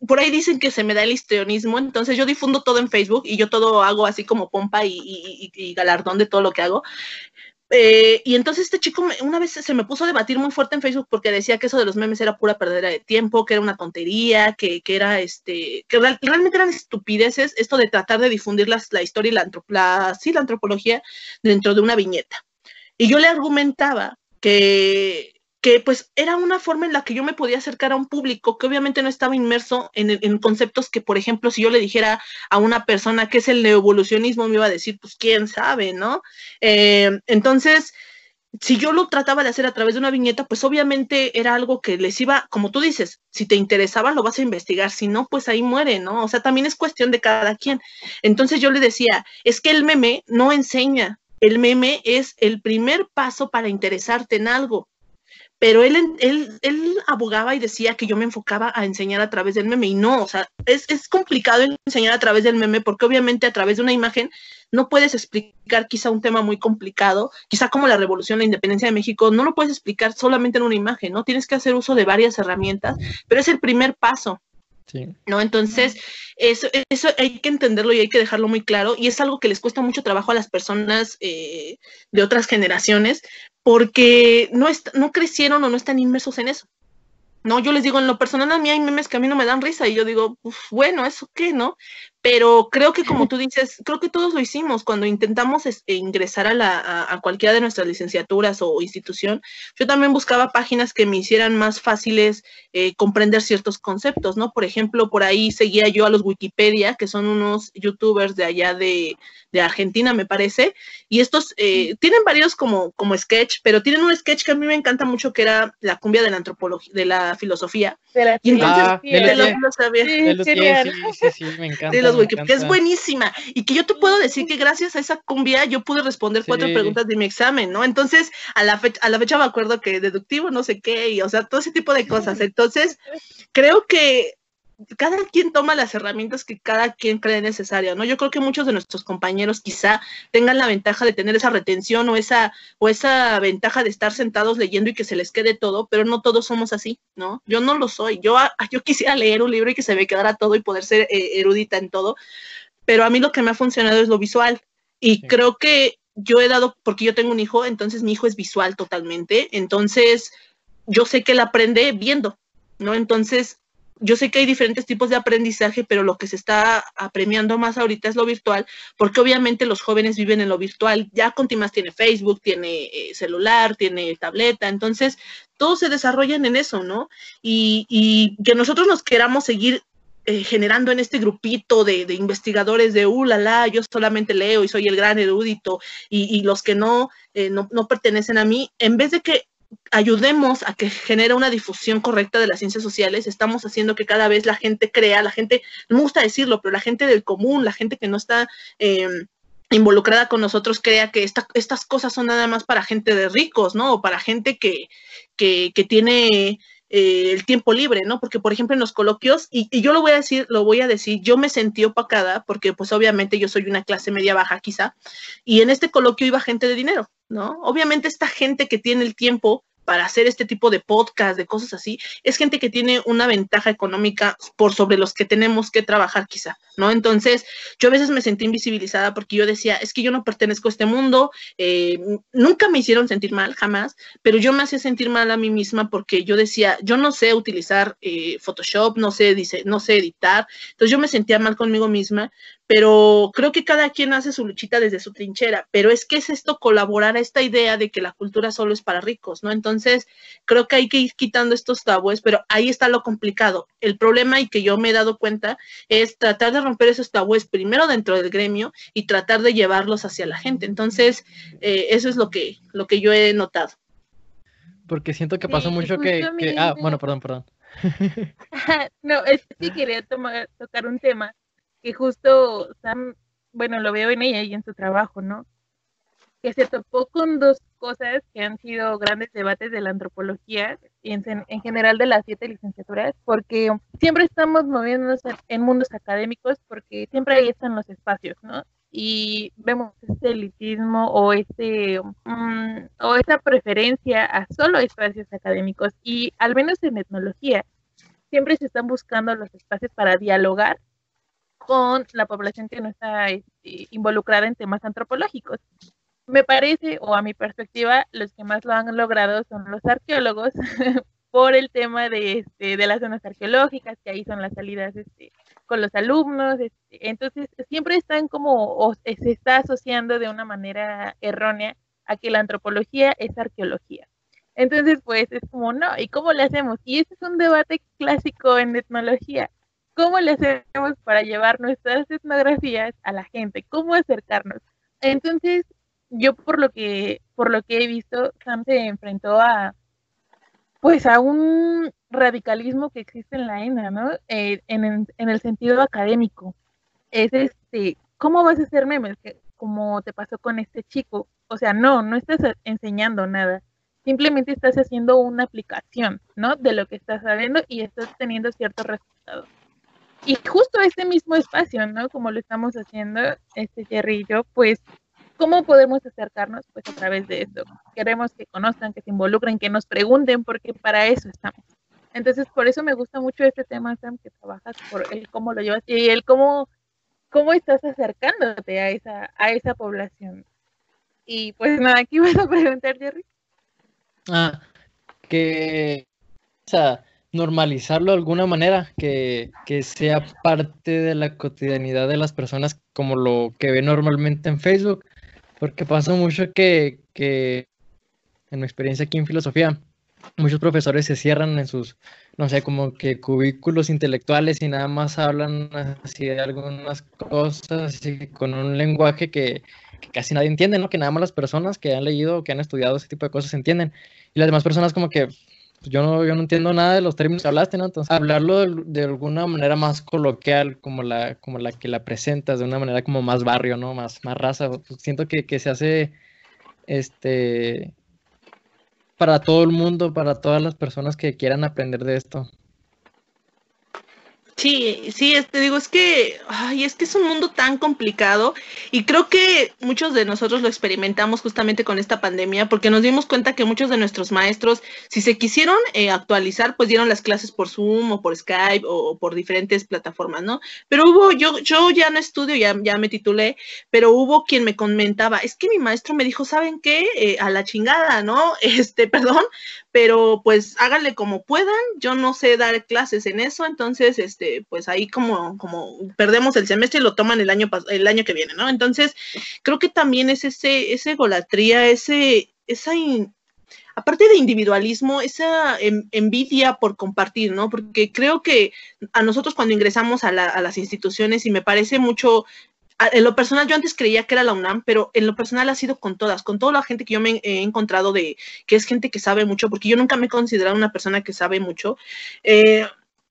por ahí dicen que se me da el histrionismo, entonces yo difundo todo en Facebook y yo todo hago así como pompa y, galardón de todo lo que hago. Eh, y entonces este chico una vez se me puso a debatir muy fuerte en Facebook porque decía que eso de los memes era pura perdera de tiempo, que era una tontería, que, era este, que realmente eran estupideces esto de tratar de difundir la historia y la, sí, la antropología dentro de una viñeta. Y yo le argumentaba que que pues era una forma en la que yo me podía acercar a un público que obviamente no estaba inmerso en, conceptos que, por ejemplo, si yo le dijera a una persona que es el neoevolucionismo, me iba a decir, pues quién sabe, ¿no? Eh, entonces, si yo lo trataba de hacer a través de una viñeta, pues obviamente era algo que les iba, como tú dices, si te interesaba lo vas a investigar, si no, pues ahí muere, ¿no? O sea, también es cuestión de cada quien. Entonces yo le decía, es que el meme no enseña, el meme es el primer paso para interesarte en algo pero él, abogaba y decía que yo me enfocaba a enseñar a través del meme y no, o sea, es complicado enseñar a través del meme porque obviamente a través de una imagen no puedes explicar quizá un tema muy complicado, quizá como la revolución, la independencia de México, no lo puedes explicar solamente en una imagen, ¿no? Tienes que hacer uso de varias herramientas, pero es el primer paso. ¿No? Entonces, eso, eso hay que entenderlo y hay que dejarlo muy claro. Y es algo que les cuesta mucho trabajo a las personas eh, de otras generaciones, porque no, no crecieron o no están inmersos en eso. No, yo les digo, en lo personal a mí hay memes que a mí no me dan risa y yo digo, bueno, ¿eso qué, no? Pero creo que como tú dices, creo que todos lo hicimos cuando intentamos este, ingresar a, la, a, cualquiera de nuestras licenciaturas o institución. Yo también buscaba páginas que me hicieran más fáciles eh, comprender ciertos conceptos, ¿no? Por ejemplo, por ahí seguía yo a los Wikipedia, que son unos youtubers de allá de, de Argentina, me parece, y estos eh, tienen varios como, como sketch, pero tienen un sketch que a mí me encanta mucho, que era la cumbia de la antropología, de la filosofía. De la y entonces, ah, de, los, sí, sí, sí, me encanta que es buenísima. Y que yo te puedo decir que gracias a esa cumbia yo pude responder cuatro preguntas de mi examen, ¿no? Entonces, a la, fecha, a la fecha me acuerdo que deductivo, no sé qué, y o sea, todo ese tipo de cosas. Entonces, creo que cada quien toma las herramientas que cada quien cree necesaria, ¿no? Yo creo que muchos de nuestros compañeros quizá tengan la ventaja de tener esa retención o esa, o esa ventaja de estar sentados leyendo y que se les quede todo, pero no todos somos así, ¿no? Yo no lo soy. Yo, ah, yo quisiera leer un libro y que se me quedara todo y poder ser eh, erudita en todo, pero a mí lo que me ha funcionado es lo visual. Y creo que yo he dado, porque yo tengo un hijo, entonces mi hijo es visual totalmente, entonces yo sé que él aprende viendo, ¿no? Entonces yo sé que hay diferentes tipos de aprendizaje, pero lo que se está apremiando más ahorita es lo virtual, porque obviamente los jóvenes viven en lo virtual. Ya Contimas tiene Facebook, tiene eh, celular, tiene tableta, entonces todos se desarrollan en eso, ¿no? Y, y que nosotros nos queramos seguir eh, generando en este grupito de, investigadores de, uh, la, yo solamente leo y soy el gran erudito y, los que no, eh, no, no pertenecen a mí, en vez de que ayudemos a que genere una difusión correcta de las ciencias sociales, estamos haciendo que cada vez la gente crea, la gente, no me gusta decirlo, pero la gente del común, la gente que no está eh, involucrada con nosotros, crea que estas cosas son nada más para gente de ricos, ¿no? O para gente que, que tiene eh, el tiempo libre, ¿no? Porque, por ejemplo, en los coloquios, y, y, yo lo voy a decir, lo voy a decir, yo me sentí opacada, porque pues obviamente yo soy una clase media baja quizá, y en este coloquio iba gente de dinero, ¿no? Obviamente esta gente que tiene el tiempo para hacer este tipo de podcast, de cosas así, es gente que tiene una ventaja económica por sobre los que tenemos que trabajar quizá, ¿no? Entonces, yo a veces me sentí invisibilizada porque yo decía, es que yo no pertenezco a este mundo, eh, nunca me hicieron sentir mal, jamás, pero yo me hacía sentir mal a mí misma porque yo decía, yo no sé utilizar eh, Photoshop, no sé, dice, no sé editar, entonces yo me sentía mal conmigo misma, pero creo que cada quien hace su luchita desde su trinchera, pero es que es esto colaborar a esta idea de que la cultura solo es para ricos, ¿no? Entonces, creo que hay que ir quitando estos tabúes, pero ahí está lo complicado. El problema y que yo me he dado cuenta es tratar de romper esos tabúes primero dentro del gremio y tratar de llevarlos hacia la gente. Entonces, eh, eso es lo que, lo que yo he notado. Porque siento que pasa mucho que, Ah, bueno, perdón, perdón. no, es que sí quería tomar, tocar un tema que justo Sam, bueno, lo veo en ella y en su trabajo, ¿no? Que se topó con dos cosas que han sido grandes debates de la antropología y en, en general de las siete licenciaturas, porque siempre estamos moviéndonos en, mundos académicos porque siempre ahí están los espacios, ¿no? y vemos este elitismo o este mm, o esta preferencia a solo espacios académicos y al menos en etnología siempre se están buscando los espacios para dialogar con la población que no está este, involucrada en temas antropológicos. Me parece, o a mi perspectiva, los que más lo han logrado son los arqueólogos por el tema de, este, de las zonas arqueológicas, que ahí son las salidas este, con los alumnos. Entonces, siempre están como, o se está asociando de una manera errónea a que la antropología es arqueología. Entonces, pues es como, no, ¿y cómo le hacemos? Y ese es un debate clásico en etnología. ¿Cómo le hacemos para llevar nuestras etnografías a la gente? ¿Cómo acercarnos? Entonces, yo por lo que, por lo que he visto, Sam se enfrentó a pues a un radicalismo que existe en la ENA, ¿no? Eh, en, el sentido académico. Es este, ¿cómo vas a hacer memes? Como te pasó con este chico. O sea, no, no estás enseñando nada. Simplemente estás haciendo una aplicación, ¿no? De lo que estás sabiendo y estás teniendo ciertos resultados. Y justo este mismo espacio, ¿no? Como lo estamos haciendo, este Jerry y yo, pues, ¿cómo podemos acercarnos? Pues a través de esto. Queremos que conozcan, que se involucren, que nos pregunten, porque para eso estamos. Entonces, por eso me gusta mucho este tema, Sam, que trabajas por el cómo lo llevas y el cómo, cómo estás acercándote a esa, a esa población. Y pues nada, aquí vas a preguntar, Jerry. Ah, que, o sea, normalizarlo de alguna manera, que, sea parte de la cotidianidad de las personas como lo que ve normalmente en Facebook, porque pasa mucho que, en mi experiencia aquí en filosofía, muchos profesores se cierran en sus, no sé, como que cubículos intelectuales y nada más hablan así de algunas cosas con un lenguaje que, que, casi nadie entiende, ¿no? Que nada más las personas que han leído, que han estudiado ese tipo de cosas entienden. Y las demás personas como que yo no, yo no entiendo nada de los términos que hablaste, ¿no? Entonces, hablarlo de, alguna manera más coloquial, como la, como la que la presentas, de una manera como más barrio, ¿no? Más, más raza. Pues, siento que, que se hace, este, para todo el mundo, para todas las personas que quieran aprender de esto. Sí, sí, te digo, es que, ay, es que es un mundo tan complicado y creo que muchos de nosotros lo experimentamos justamente con esta pandemia porque nos dimos cuenta que muchos de nuestros maestros, si se quisieron eh, actualizar, pues dieron las clases por Zoom o por Skype o, por diferentes plataformas, ¿no? Pero hubo, yo, yo ya no estudio, ya, ya me titulé, pero hubo quien me comentaba, es que mi maestro me dijo, ¿saben qué? Eh, a la chingada, ¿no? Este, perdón, pero pues háganle como puedan, yo no sé dar clases en eso, entonces, este, pues ahí como, como perdemos el semestre y lo toman el año, el año que viene, ¿no? Entonces, creo que también es ese, ese golatría, ese, esa, aparte de individualismo, esa envidia por compartir, ¿no? Porque creo que a nosotros cuando ingresamos a, las instituciones, y me parece mucho en lo personal, yo antes creía que era la UNAM, pero en lo personal ha sido con todas, con toda la gente que yo me he encontrado de que es gente que sabe mucho, porque yo nunca me he considerado una persona que sabe mucho. Eh,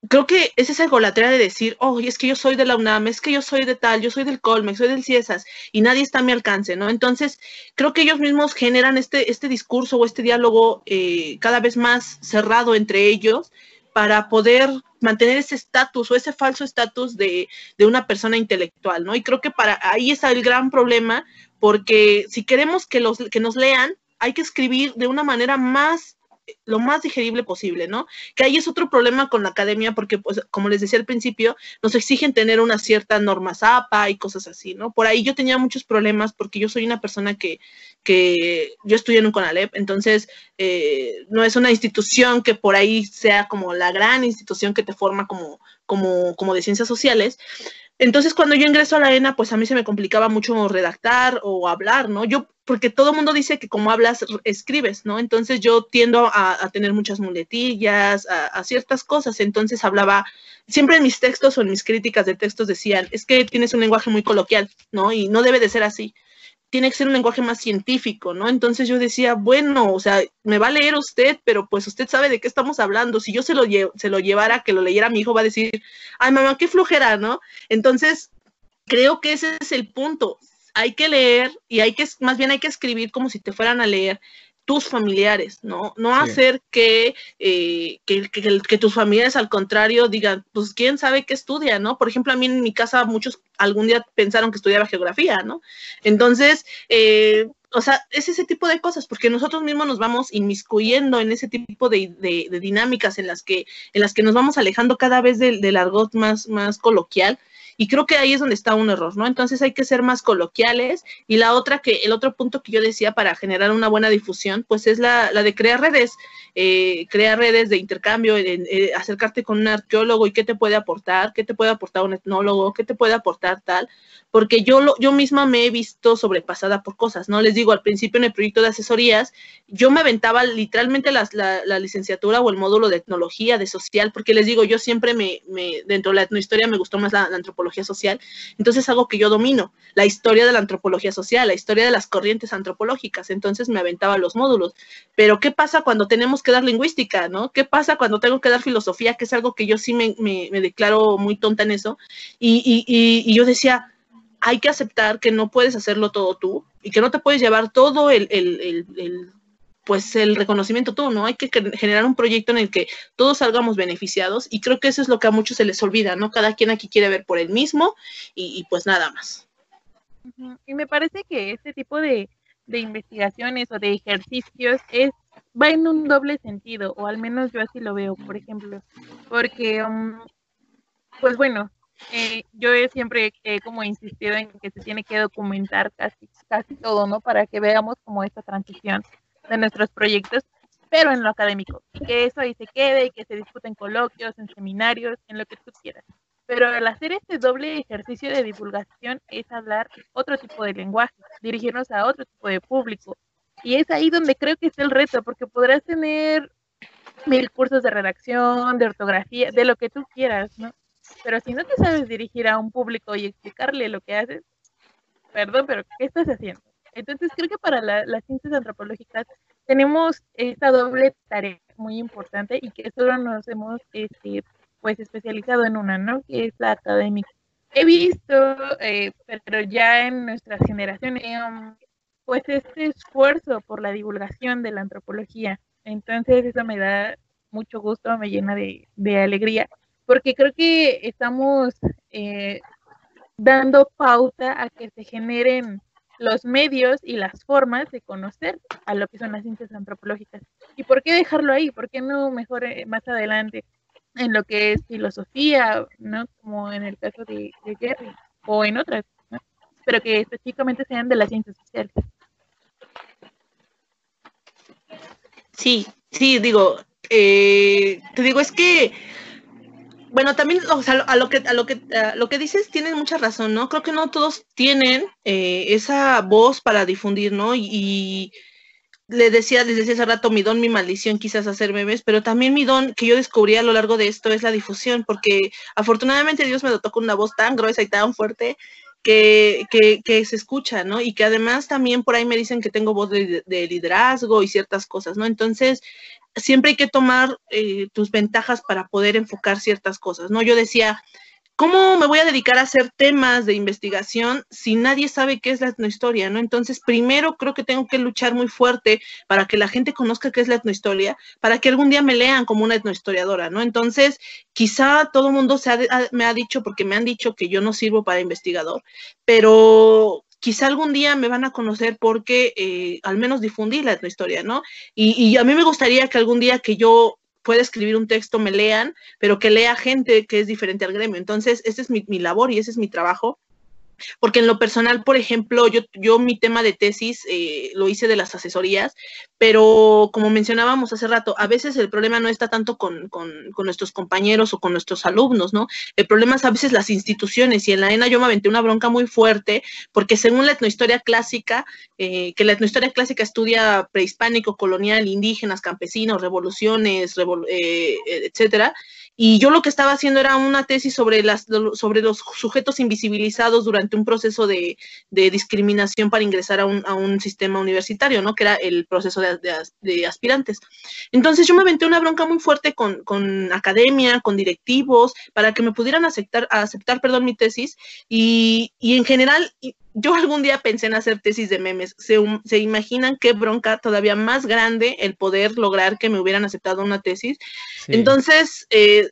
creo que es esa egolatría de decir, oh, es que yo soy de la UNAM, es que yo soy de tal, yo soy del Colmex, soy del CIESAS, y nadie está a mi alcance, ¿no? Entonces, creo que ellos mismos generan este, este discurso o este diálogo eh, cada vez más cerrado entre ellos para poder mantener ese estatus o ese falso estatus de, de, una persona intelectual, ¿no? Y creo que para ahí está el gran problema, porque si queremos que, los, que nos lean, hay que escribir de una manera más lo más digerible posible, ¿no? Que ahí es otro problema con la academia porque, pues, como les decía al principio, nos exigen tener una cierta norma APA y cosas así, ¿no? Por ahí yo tenía muchos problemas porque yo soy una persona que, que yo estudié en un CONALEP, entonces eh, no es una institución que por ahí sea como la gran institución que te forma como, como, como de ciencias sociales, entonces, cuando yo ingreso a la ENA, pues a mí se me complicaba mucho redactar o hablar, ¿no? Yo, porque todo el mundo dice que como hablas, escribes, ¿no? Entonces yo tiendo a, tener muchas muletillas, a, a, ciertas cosas. Entonces hablaba, siempre en mis textos o en mis críticas de textos decían, es que tienes un lenguaje muy coloquial, ¿no? Y no debe de ser así tiene que ser un lenguaje más científico, ¿no? Entonces yo decía, bueno, o sea, me va a leer usted, pero pues usted sabe de qué estamos hablando. Si yo se lo, se lo llevara, que lo leyera mi hijo, va a decir, ay, mamá, qué flojera, ¿no? Entonces, creo que ese es el punto. Hay que leer y hay que, más bien hay que escribir como si te fueran a leer tus familiares, ¿no? No hacer que, eh, que, que, tus familiares al contrario digan, pues quién sabe qué estudia, ¿no? Por ejemplo, a mí en mi casa muchos algún día pensaron que estudiaba geografía, ¿no? Entonces, eh, o sea, es ese tipo de cosas, porque nosotros mismos nos vamos inmiscuyendo en ese tipo de, de, dinámicas en las que, en las que nos vamos alejando cada vez del, del argot más, más coloquial y creo que ahí es donde está un error, ¿no? Entonces hay que ser más coloquiales. Y la otra que, el otro punto que yo decía para generar una buena difusión, pues es la, la de crear redes, eh, crear redes de intercambio, eh, acercarte con un arqueólogo y qué te puede aportar, qué te puede aportar un etnólogo, qué te puede aportar tal, porque yo, lo, yo misma me he visto sobrepasada por cosas, ¿no? Les digo, al principio en el proyecto de asesorías, yo me aventaba literalmente la, la, licenciatura o el módulo de etnología, de social, porque les digo, yo siempre me, me dentro de la etnohistoria me gustó más la, antropología social, entonces algo que yo domino, la historia de la antropología social, la historia de las corrientes antropológicas, entonces me aventaba los módulos. Pero ¿qué pasa cuando tenemos que dar lingüística, ¿no? ¿Qué pasa cuando tengo que dar filosofía, que es algo que yo sí me, declaro muy tonta en eso? y yo decía, hay que aceptar que no puedes hacerlo todo tú y que no te puedes llevar todo el, pues el reconocimiento tú, ¿no? Hay que generar un proyecto en el que todos salgamos beneficiados y creo que eso es lo que a muchos se les olvida, ¿no? Cada quien aquí quiere ver por él mismo y, pues nada más. Y me parece que este tipo de, investigaciones o de ejercicios es va en un doble sentido, o al menos yo así lo veo, por ejemplo, porque, um, pues bueno, eh, yo siempre he como insistido en que se tiene que documentar casi, casi todo, ¿no? Para que veamos como esta transición de nuestros proyectos, pero en lo académico, que eso ahí se quede y que se discuten coloquios, en seminarios, en lo que tú quieras. Pero al hacer este doble ejercicio de divulgación es hablar otro tipo de lenguaje, dirigirnos a otro tipo de público. Y es ahí donde creo que está el reto, porque podrás tener mil cursos de redacción, de ortografía, de lo que tú quieras, ¿no? Pero si no te sabes dirigir a un público y explicarle lo que haces, perdón, pero ¿qué estás haciendo? Entonces creo que para las ciencias antropológicas tenemos esta doble tarea muy importante y que solo nos hemos este, pues especializado en una, ¿no? Que es la académica. He visto, eh, pero ya en nuestras generaciones, um, pues este esfuerzo por la divulgación de la antropología. Entonces eso me da mucho gusto, me llena de, de alegría porque creo que estamos eh, dando pauta a que se generen los medios y las formas de conocer a lo que son las ciencias antropológicas. ¿Y por qué dejarlo ahí? ¿Por qué no mejor eh, más adelante en lo que es filosofía, ¿no? Como en el caso de, de Jerry o en otras, pero que específicamente sean de las ciencias sociales. Sí, sí, digo, eh, te digo, es que bueno, también, o sea, a lo que, a lo que, lo que dices tienes mucha razón, ¿no? Creo que no todos tienen eh, esa voz para difundir, ¿no? Y, le decía, les decía hace rato, mi don, mi maldición, quizás hacer memes, pero también mi don que yo descubrí a lo largo de esto es la difusión, porque afortunadamente Dios me dotó con una voz tan gruesa y tan fuerte que, que, se escucha, ¿no? Y que además también por ahí me dicen que tengo voz de, liderazgo y ciertas cosas, ¿no? Entonces, siempre hay que tomar eh, tus ventajas para poder enfocar ciertas cosas, ¿no? Yo decía, ¿cómo me voy a dedicar a hacer temas de investigación si nadie sabe qué es la etnohistoria, ¿no? Entonces, primero creo que tengo que luchar muy fuerte para que la gente conozca qué es la etnohistoria, para que algún día me lean como una etnohistoriadora, ¿no? Entonces, quizá todo el mundo se me ha dicho, porque me han dicho que yo no sirvo para investigador, pero quizá algún día me van a conocer porque eh, al menos difundí la etnohistoria, ¿no? Y, a mí me gustaría que algún día que yo puede escribir un texto, me lean, pero que lea gente que es diferente al gremio. Entonces, ese es mi, mi labor y ese es mi trabajo porque en lo personal, por ejemplo, yo, yo mi tema de tesis eh, lo hice de las asesorías, pero como mencionábamos hace rato, a veces el problema no está tanto con, con, nuestros compañeros o con nuestros alumnos, ¿no? El problema es a veces las instituciones y en la ENA yo me aventé una bronca muy fuerte porque según la etnohistoria clásica, eh, que la etnohistoria clásica estudia prehispánico, colonial, indígenas, campesinos, revoluciones, eh, etcétera, y yo lo que estaba haciendo era una tesis sobre, las, sobre los sujetos invisibilizados durante un proceso de, discriminación para ingresar a un, a un, sistema universitario, ¿no? Que era el proceso de, de, aspirantes. Entonces yo me aventé una bronca muy fuerte con, con, academia, con directivos, para que me pudieran aceptar, aceptar perdón, mi tesis. Y, y en general, yo algún día pensé en hacer tesis de memes. ¿Se, ¿Se, imaginan qué bronca todavía más grande el poder lograr que me hubieran aceptado una tesis? Entonces, eh,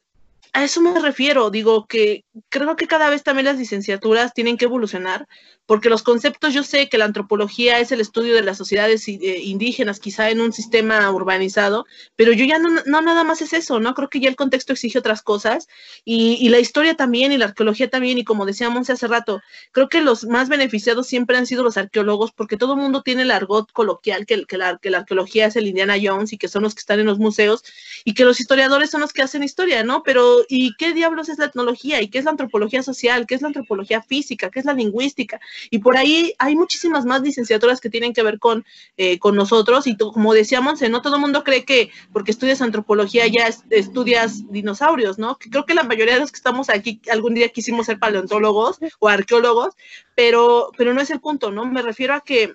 a eso me refiero. Digo que creo que cada vez también las licenciaturas tienen que evolucionar porque los conceptos, yo sé que la antropología es el estudio de las sociedades eh, indígenas, quizá en un sistema urbanizado, pero yo ya no, nada más es eso, ¿no? Creo que ya el contexto exige otras cosas y, la historia también y la arqueología también, y como decíamos hace rato, creo que los más beneficiados siempre han sido los arqueólogos porque todo el mundo tiene el argot coloquial que, que, la, que la arqueología es el Indiana Jones y que son los que están en los museos y que los historiadores son los que hacen historia, ¿no? Pero ¿y qué diablos es la etnología? ¿Y qué es la antropología social? ¿Qué es la antropología física? ¿Qué es la lingüística? Y por ahí hay muchísimas más licenciaturas que tienen que ver con, eh, con nosotros. Y como decíamos, no todo el mundo cree que porque estudias antropología ya estudias dinosaurios, ¿no? Creo que la mayoría de los que estamos aquí algún día quisimos ser paleontólogos o arqueólogos, pero, pero no es el punto, ¿no? Me refiero a que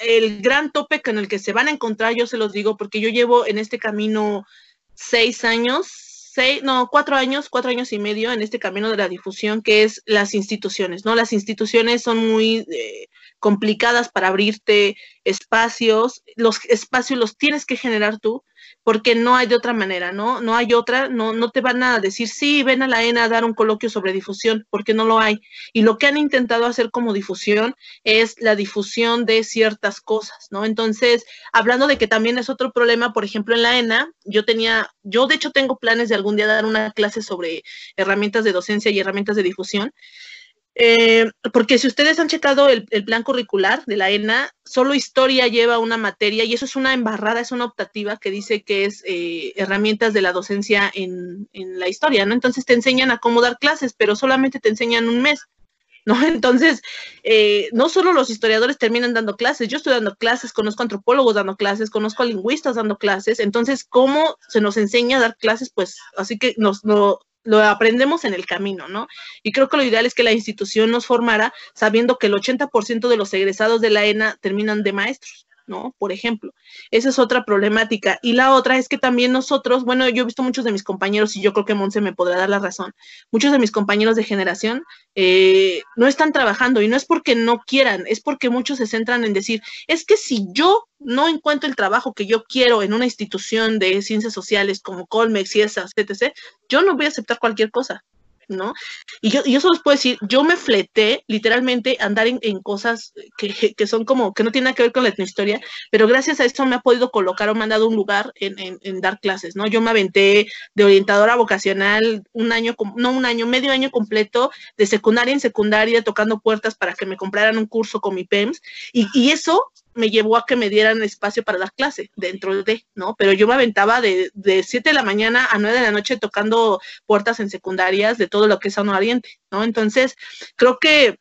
el gran tope con el que se van a encontrar, yo se los digo, porque yo llevo en este camino seis años, seis, no, cuatro años, cuatro años y medio en este camino de la difusión, que es las instituciones, ¿no? Las instituciones son muy eh, complicadas para abrirte espacios, los espacios los tienes que generar tú, porque no hay de otra manera, ¿no? No hay otra, no, no te van a decir, sí, ven a la ENA a dar un coloquio sobre difusión, porque no lo hay. Y lo que han intentado hacer como difusión es la difusión de ciertas cosas, ¿no? Entonces, hablando de que también es otro problema, por ejemplo, en la ENA, yo tenía, yo de hecho tengo planes de algún día dar una clase sobre herramientas de docencia y herramientas de difusión. Eh, porque si ustedes han checado el, plan curricular de la ENA, solo historia lleva una materia y eso es una embarrada, es una optativa que dice que es eh, herramientas de la docencia en, la historia, ¿no? Entonces te enseñan a cómo dar clases, pero solamente te enseñan un mes. ¿No? Entonces, eh, no solo los historiadores terminan dando clases, yo estoy dando clases, conozco antropólogos dando clases, conozco a lingüistas dando clases, entonces, ¿cómo se nos enseña a dar clases? Pues así que nos, no, lo aprendemos en el camino, ¿no? Y creo que lo ideal es que la institución nos formara sabiendo que el 80% de los egresados de la ENA terminan de maestros. ¿No? Por ejemplo, esa es otra problemática. Y la otra es que también nosotros, bueno, yo he visto muchos de mis compañeros, y yo creo que Monse me podrá dar la razón, muchos de mis compañeros de generación eh, no están trabajando y no es porque no quieran, es porque muchos se centran en decir, es que si yo no encuentro el trabajo que yo quiero en una institución de ciencias sociales como Colmex y esas, etc., yo no voy a aceptar cualquier cosa. ¿No? Y yo, yo solo les puedo decir, yo me fleté literalmente andar en, cosas que, que, son como, que no tienen nada que ver con la etnohistoria, pero gracias a esto me ha podido colocar o me han dado un lugar en, en, dar clases, ¿no? Yo me aventé de orientadora vocacional un año, no un año, medio año completo, de secundaria en secundaria, tocando puertas para que me compraran un curso con mi PEMS, y, y eso me llevó a que me dieran espacio para dar clase dentro de, ¿no? Pero yo me aventaba de, de 7 de la mañana a 9 de la noche tocando puertas en secundarias de todo lo que es Sano Oriente, ¿no? Entonces, creo que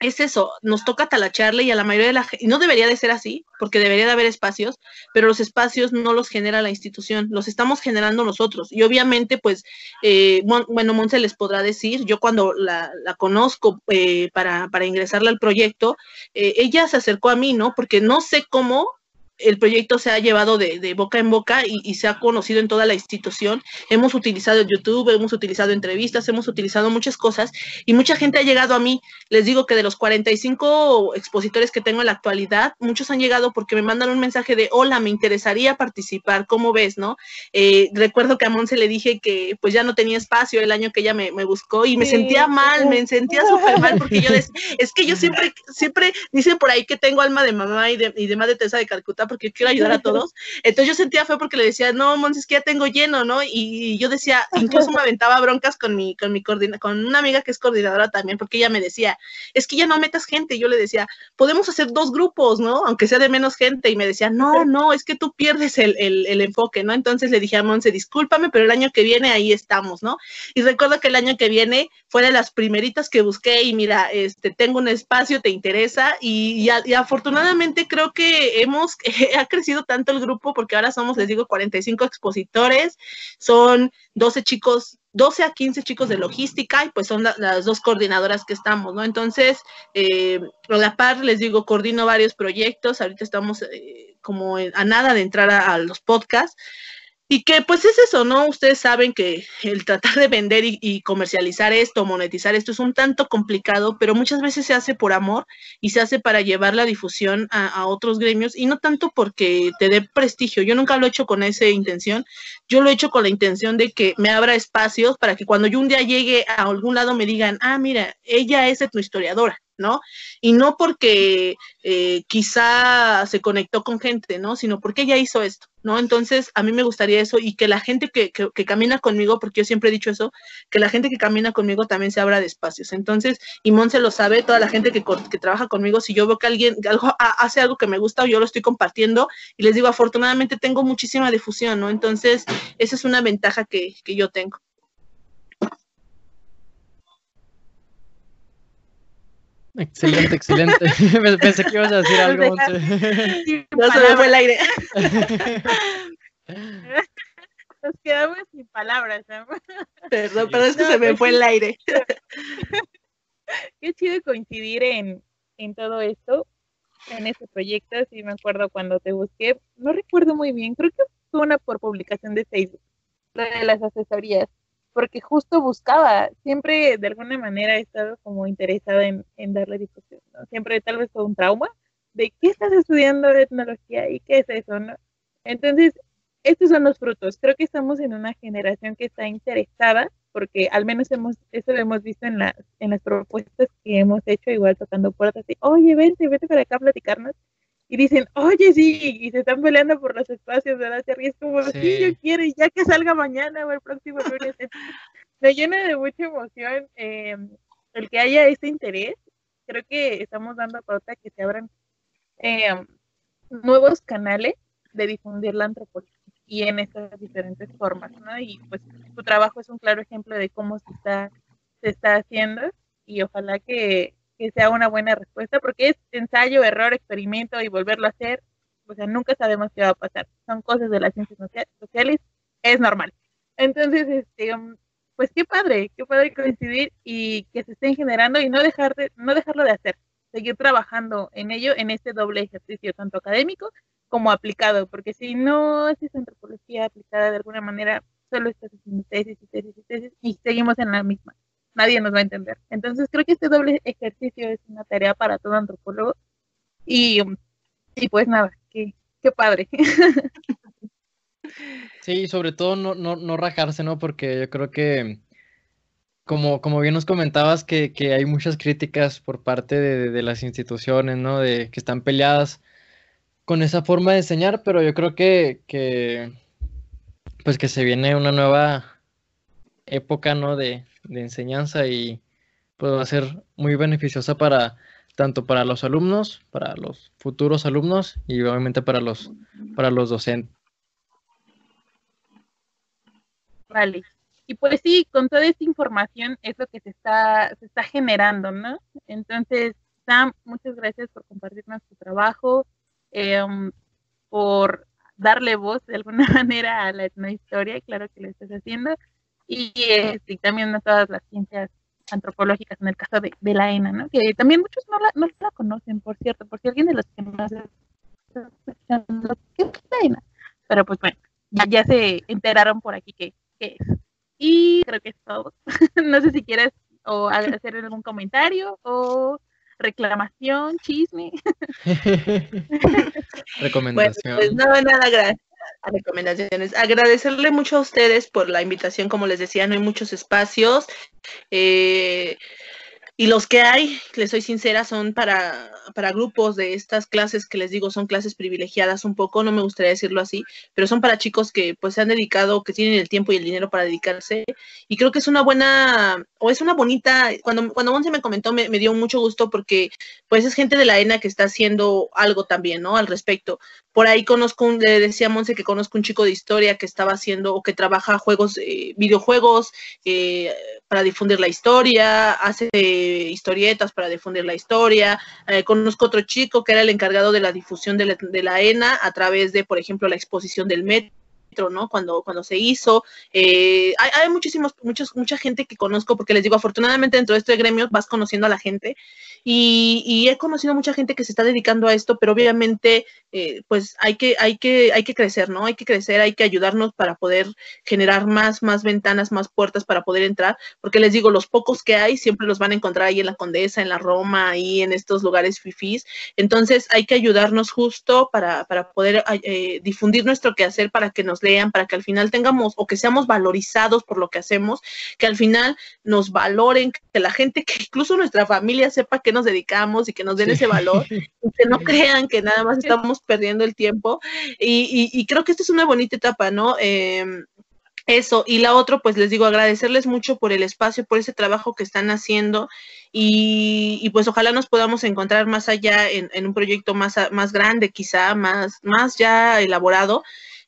es eso, nos toca talacharle y a la mayoría de la gente, no debería de ser así, porque debería de haber espacios, pero los espacios no los genera la institución, los estamos generando nosotros. Y obviamente, pues, eh, bueno, Monse les podrá decir, yo cuando la, conozco eh, para, para ingresarle al proyecto, eh, ella se acercó a mí, ¿no? Porque no sé cómo el proyecto se ha llevado de, boca en boca y, se ha conocido en toda la institución. Hemos utilizado YouTube, hemos utilizado entrevistas, hemos utilizado muchas cosas y mucha gente ha llegado a mí. Les digo que de los 45 expositores que tengo en la actualidad, muchos han llegado porque me mandan un mensaje de, hola, me interesaría participar, ¿cómo ves? no eh, Recuerdo que a Monse le dije que pues ya no tenía espacio el año que ella me, buscó y me sentía mal, me sentía súper mal porque yo decía, es que yo siempre, siempre dicen por ahí que tengo alma de mamá y de, y de madre Teresa de Calcuta porque quiero ayudar a todos. Entonces yo sentía feo porque le decía, no, Mons, es que ya tengo lleno, ¿no? Y yo decía, incluso me aventaba broncas con mi, con mi coordina con una amiga que es coordinadora también, porque ella me decía, es que ya no metas gente. yo le decía, podemos hacer dos grupos, ¿no? Aunque sea de menos gente. Y me decía, no, no, es que tú pierdes el, el, enfoque, ¿no? Entonces le dije a Monse, discúlpame, pero el año que viene ahí estamos, ¿no? Y recuerdo que el año que viene fue de las primeritas que busqué y mira, este, tengo un espacio, te interesa y, y afortunadamente creo que hemos ha crecido tanto el grupo porque ahora somos, les digo, 45 expositores, son 12 chicos, 12 a 15 chicos de logística y pues son las dos coordinadoras que estamos, ¿no? Entonces, eh, a la par, les digo, coordino varios proyectos, ahorita estamos eh, como a nada de entrar a los podcasts. Y que pues es eso, ¿no? Ustedes saben que el tratar de vender y, comercializar esto, monetizar esto es un tanto complicado, pero muchas veces se hace por amor y se hace para llevar la difusión a, otros gremios y no tanto porque te dé prestigio. Yo nunca lo he hecho con esa intención, yo lo he hecho con la intención de que me abra espacios para que cuando yo un día llegue a algún lado me digan, ah, mira, ella es tu historiadora. ¿no? Y no porque eh, quizá se conectó con gente, ¿no? Sino porque ella hizo esto, ¿no? Entonces, a mí me gustaría eso y que la gente que, que, camina conmigo, porque yo siempre he dicho eso, que la gente que camina conmigo también se abra de espacios. Entonces, y Mon se lo sabe, toda la gente que, que trabaja conmigo, si yo veo que alguien algo, hace algo que me gusta o yo lo estoy compartiendo y les digo, afortunadamente tengo muchísima difusión, ¿no? Entonces, esa es una ventaja que, que yo tengo. Excelente, excelente. Pensé que ibas a decir algo. No se me fue el aire. Nos quedamos sin palabras. Perdón, pero es que se me pues fue el aire. Qué chido coincidir en, en todo esto, en este proyecto. Sí, me acuerdo cuando te busqué. No recuerdo muy bien, creo que fue una por publicación de Facebook, la de las asesorías porque justo buscaba, siempre de alguna manera he estado como interesada en, darle difusión, ¿no? Siempre tal vez fue un trauma de qué estás estudiando etnología y qué es eso, ¿no? Entonces, estos son los frutos. Creo que estamos en una generación que está interesada, porque al menos hemos, eso lo hemos visto en las, en las propuestas que hemos hecho, igual tocando puertas, y, oye, vente, vente para acá a platicarnos y dicen, oye, sí, y se están peleando por los espacios, ¿verdad? Y es como, sí. yo quiero, y ya que salga mañana o el próximo lunes. Me llena de mucha emoción eh, el que haya este interés. Creo que estamos dando pauta que se abran eh, nuevos canales de difundir la antropología y en estas diferentes formas, ¿no? Y pues tu trabajo es un claro ejemplo de cómo se está, se está haciendo y ojalá que, que sea una buena respuesta, porque es ensayo, error, experimento y volverlo a hacer, o sea, nunca sabemos qué va a pasar. Son cosas de las ciencias sociales, es normal. Entonces, este, um, pues qué padre, qué padre coincidir y que se estén generando y no dejar de, no dejarlo de hacer, seguir trabajando en ello, en este doble ejercicio, tanto académico como aplicado, porque si no haces antropología aplicada de alguna manera, solo estás haciendo tesis y tesis y tesis y seguimos en la misma nadie nos va a entender. Entonces creo que este doble ejercicio es una tarea para todo antropólogo y, y pues nada, qué, qué padre. Sí, sobre todo no, no, no rajarse, ¿no? Porque yo creo que, como, como bien nos comentabas, que, que hay muchas críticas por parte de, de, las instituciones, ¿no? De que están peleadas con esa forma de enseñar, pero yo creo que, que pues que se viene una nueva época, ¿no? De, de enseñanza y pues va a ser muy beneficiosa para tanto para los alumnos, para los futuros alumnos y obviamente para los para los docentes. Vale. Y pues sí, con toda esta información es lo que se está, se está generando, ¿no? Entonces, Sam, muchas gracias por compartirnos tu trabajo, em, por darle voz de alguna manera a la etnohistoria, claro que lo estás haciendo, y, este, también a todas las ciencias antropológicas en el caso de, la ENA, ¿no? que también muchos no la, no la conocen, por cierto, por si alguien de los que más está escuchando, ¿qué es la ENA? Pero pues bueno, ya, ya se enteraron por aquí qué, qué es. Y creo que es todo. no sé si quieres o hacer algún comentario o reclamación, chisme. Recomendación. Bueno, pues no, nada, gracias. Recomendaciones. Agradecerle mucho a ustedes por la invitación, como les decía, no hay muchos espacios. Eh, y los que hay, les soy sincera, son para, para grupos de estas clases que les digo, son clases privilegiadas un poco, no me gustaría decirlo así, pero son para chicos que pues se han dedicado, que tienen el tiempo y el dinero para dedicarse. Y creo que es una buena, o es una bonita, cuando, cuando Monse me comentó, me, me dio mucho gusto porque pues es gente de la ENA que está haciendo algo también, ¿no? Al respecto. Por ahí conozco, un, le decía a Monse que conozco un chico de historia que estaba haciendo o que trabaja juegos, eh, videojuegos eh, para difundir la historia, hace historietas para difundir la historia. Eh, conozco otro chico que era el encargado de la difusión de la, de la ENA a través de, por ejemplo, la exposición del metro ¿no? Cuando, cuando se hizo. Eh, hay, hay, muchísimos, muchos, mucha gente que conozco, porque les digo, afortunadamente dentro de este gremio vas conociendo a la gente y, y he conocido mucha gente que se está dedicando a esto, pero obviamente eh, pues hay que, hay, que, hay que crecer, ¿no? Hay que crecer, hay que ayudarnos para poder generar más, más ventanas, más puertas para poder entrar, porque les digo, los pocos que hay siempre los van a encontrar ahí en la Condesa, en la Roma, ahí en estos lugares fifís. Entonces hay que ayudarnos justo para, para poder eh, difundir nuestro quehacer, para que nos lean, para que al final tengamos o que seamos valorizados por lo que hacemos, que al final nos valoren, que la gente, que incluso nuestra familia sepa que nos dedicamos y que nos den sí. ese valor, y que no crean que nada más estamos perdiendo el tiempo. Y, y, y, creo que esta es una bonita etapa, ¿no? Eh, eso, y la otra, pues les digo, agradecerles mucho por el espacio, por ese trabajo que están haciendo y, y pues ojalá nos podamos encontrar más allá en, en un proyecto más, más grande, quizá, más, más ya elaborado.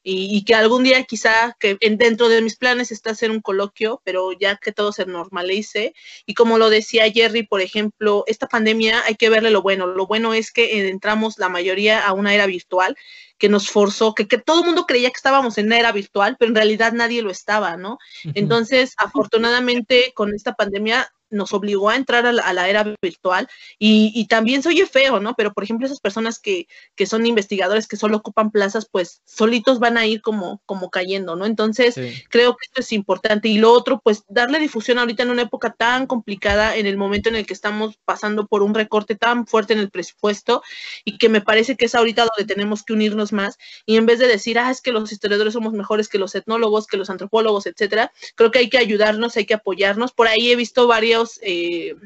Y, y, que algún día quizá que en, dentro de mis planes está hacer un coloquio, pero ya que todo se normalice. Y como lo decía Jerry, por ejemplo, esta pandemia hay que verle lo bueno. Lo bueno es que entramos la mayoría a una era virtual que nos forzó, que, que todo el mundo creía que estábamos en una era virtual, pero en realidad nadie lo estaba, ¿no? Uh -huh. Entonces, afortunadamente, con esta pandemia nos obligó a entrar a la, a la era virtual y, y, también se oye feo, ¿no? Pero, por ejemplo, esas personas que, que, son investigadores que solo ocupan plazas, pues solitos van a ir como, como cayendo, ¿no? Entonces, sí. creo que esto es importante. Y lo otro, pues darle difusión ahorita en una época tan complicada, en el momento en el que estamos pasando por un recorte tan fuerte en el presupuesto y que me parece que es ahorita donde tenemos que unirnos más y en vez de decir, ah, es que los historiadores somos mejores que los etnólogos, que los antropólogos, etcétera, creo que hay que ayudarnos, hay que apoyarnos. Por ahí he visto varios eh,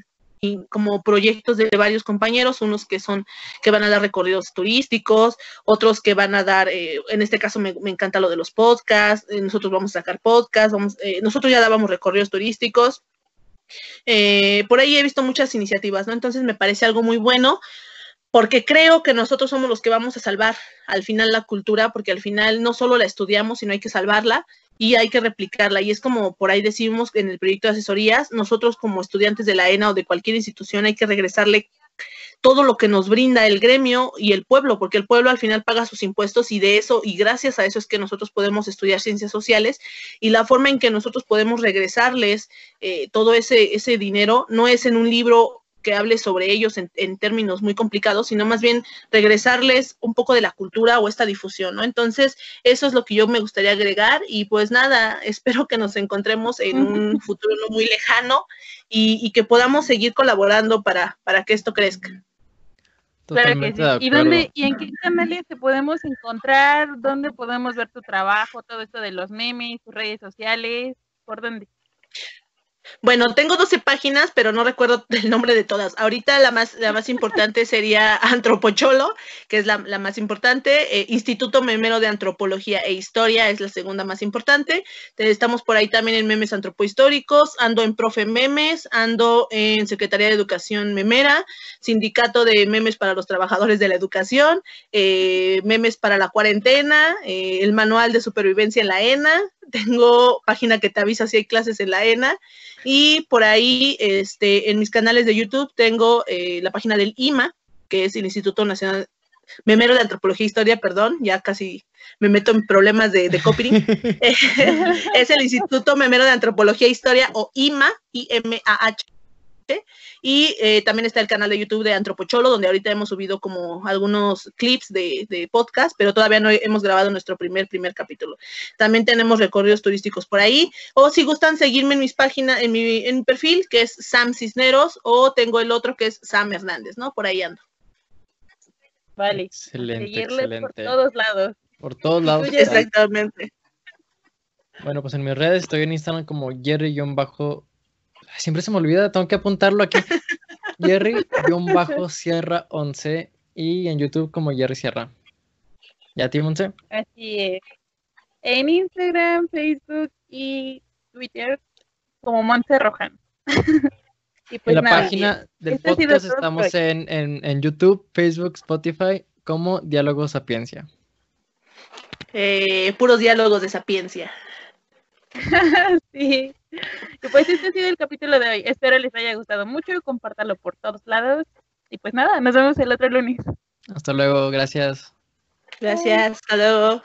como proyectos de varios compañeros, unos que son que van a dar recorridos turísticos, otros que van a dar, eh, en este caso me, encanta lo de los podcasts, eh, nosotros vamos a sacar podcasts, vamos, nosotros ya dábamos recorridos turísticos. Por ahí he visto muchas iniciativas, ¿no? Entonces me parece algo muy bueno porque creo que nosotros somos los que vamos a salvar al final la cultura, porque al final no solo la estudiamos, sino hay que salvarla y hay que replicarla. Y es como por ahí decimos en el proyecto de asesorías, nosotros como estudiantes de la ENA o de cualquier institución hay que regresarle todo lo que nos brinda el gremio y el pueblo, porque el pueblo al final paga sus impuestos y de eso, y gracias a eso es que nosotros podemos estudiar ciencias sociales y la forma en que nosotros podemos regresarles eh, todo ese, ese dinero no es en un libro que hable sobre ellos en, en, términos muy complicados, sino más bien regresarles un poco de la cultura o esta difusión, ¿no? Entonces, eso es lo que yo me gustaría agregar y pues nada, espero que nos encontremos en un futuro no muy lejano y, y que podamos seguir colaborando para, para que esto crezca. Claro que sí. ¿Y, dónde, ¿Y en qué canales te podemos encontrar? ¿Dónde podemos ver tu trabajo? Todo esto de los memes, tus redes sociales, ¿por dónde? Bueno, tengo 12 páginas, pero no recuerdo el nombre de todas. Ahorita la más, la más importante sería Antropocholo, que es la, la más importante. Eh, Instituto Memero de Antropología e Historia es la segunda más importante. Estamos por ahí también en Memes Antropohistóricos. Ando en Profe Memes, ando en Secretaría de Educación Memera, Sindicato de Memes para los Trabajadores de la Educación, eh, Memes para la Cuarentena, eh, el Manual de Supervivencia en la ENA, tengo página que te avisa si hay clases en la ENA y por ahí este, en mis canales de YouTube tengo eh, la página del IMA, que es el Instituto Nacional Memero de Antropología e Historia, perdón, ya casi me meto en problemas de, de copyright. es el Instituto Memero de Antropología e Historia o IMA, I-M-A-H. Y eh, también está el canal de YouTube de Antropocholo, donde ahorita hemos subido como algunos clips de, de, podcast, pero todavía no hemos grabado nuestro primer, primer capítulo. También tenemos recorridos turísticos por ahí. O si gustan seguirme en mis páginas, en mi, en mi perfil, que es Sam Cisneros, o tengo el otro que es Sam Hernández, ¿no? Por ahí ando. Vale. Excelente, Seguirle excelente. por todos lados. Por todos lados. Exactamente. Bueno, pues en mis redes estoy en Instagram como Jerry-bajo. Siempre se me olvida, tengo que apuntarlo aquí. Jerry-Sierra 11 y en YouTube como Jerry Sierra. ¿Ya a ti, Monse? Así es. En Instagram, Facebook y Twitter como Monte Rojan. y pues en la nada, página del este podcast estamos en, en, en YouTube, Facebook, Spotify como Diálogo Sapiencia. Eh, puros diálogos de sapiencia. sí. Y pues este ha sido el capítulo de hoy. Espero les haya gustado mucho. Compártalo por todos lados. Y pues nada, nos vemos el otro lunes. Hasta luego, gracias. Gracias. Hasta luego.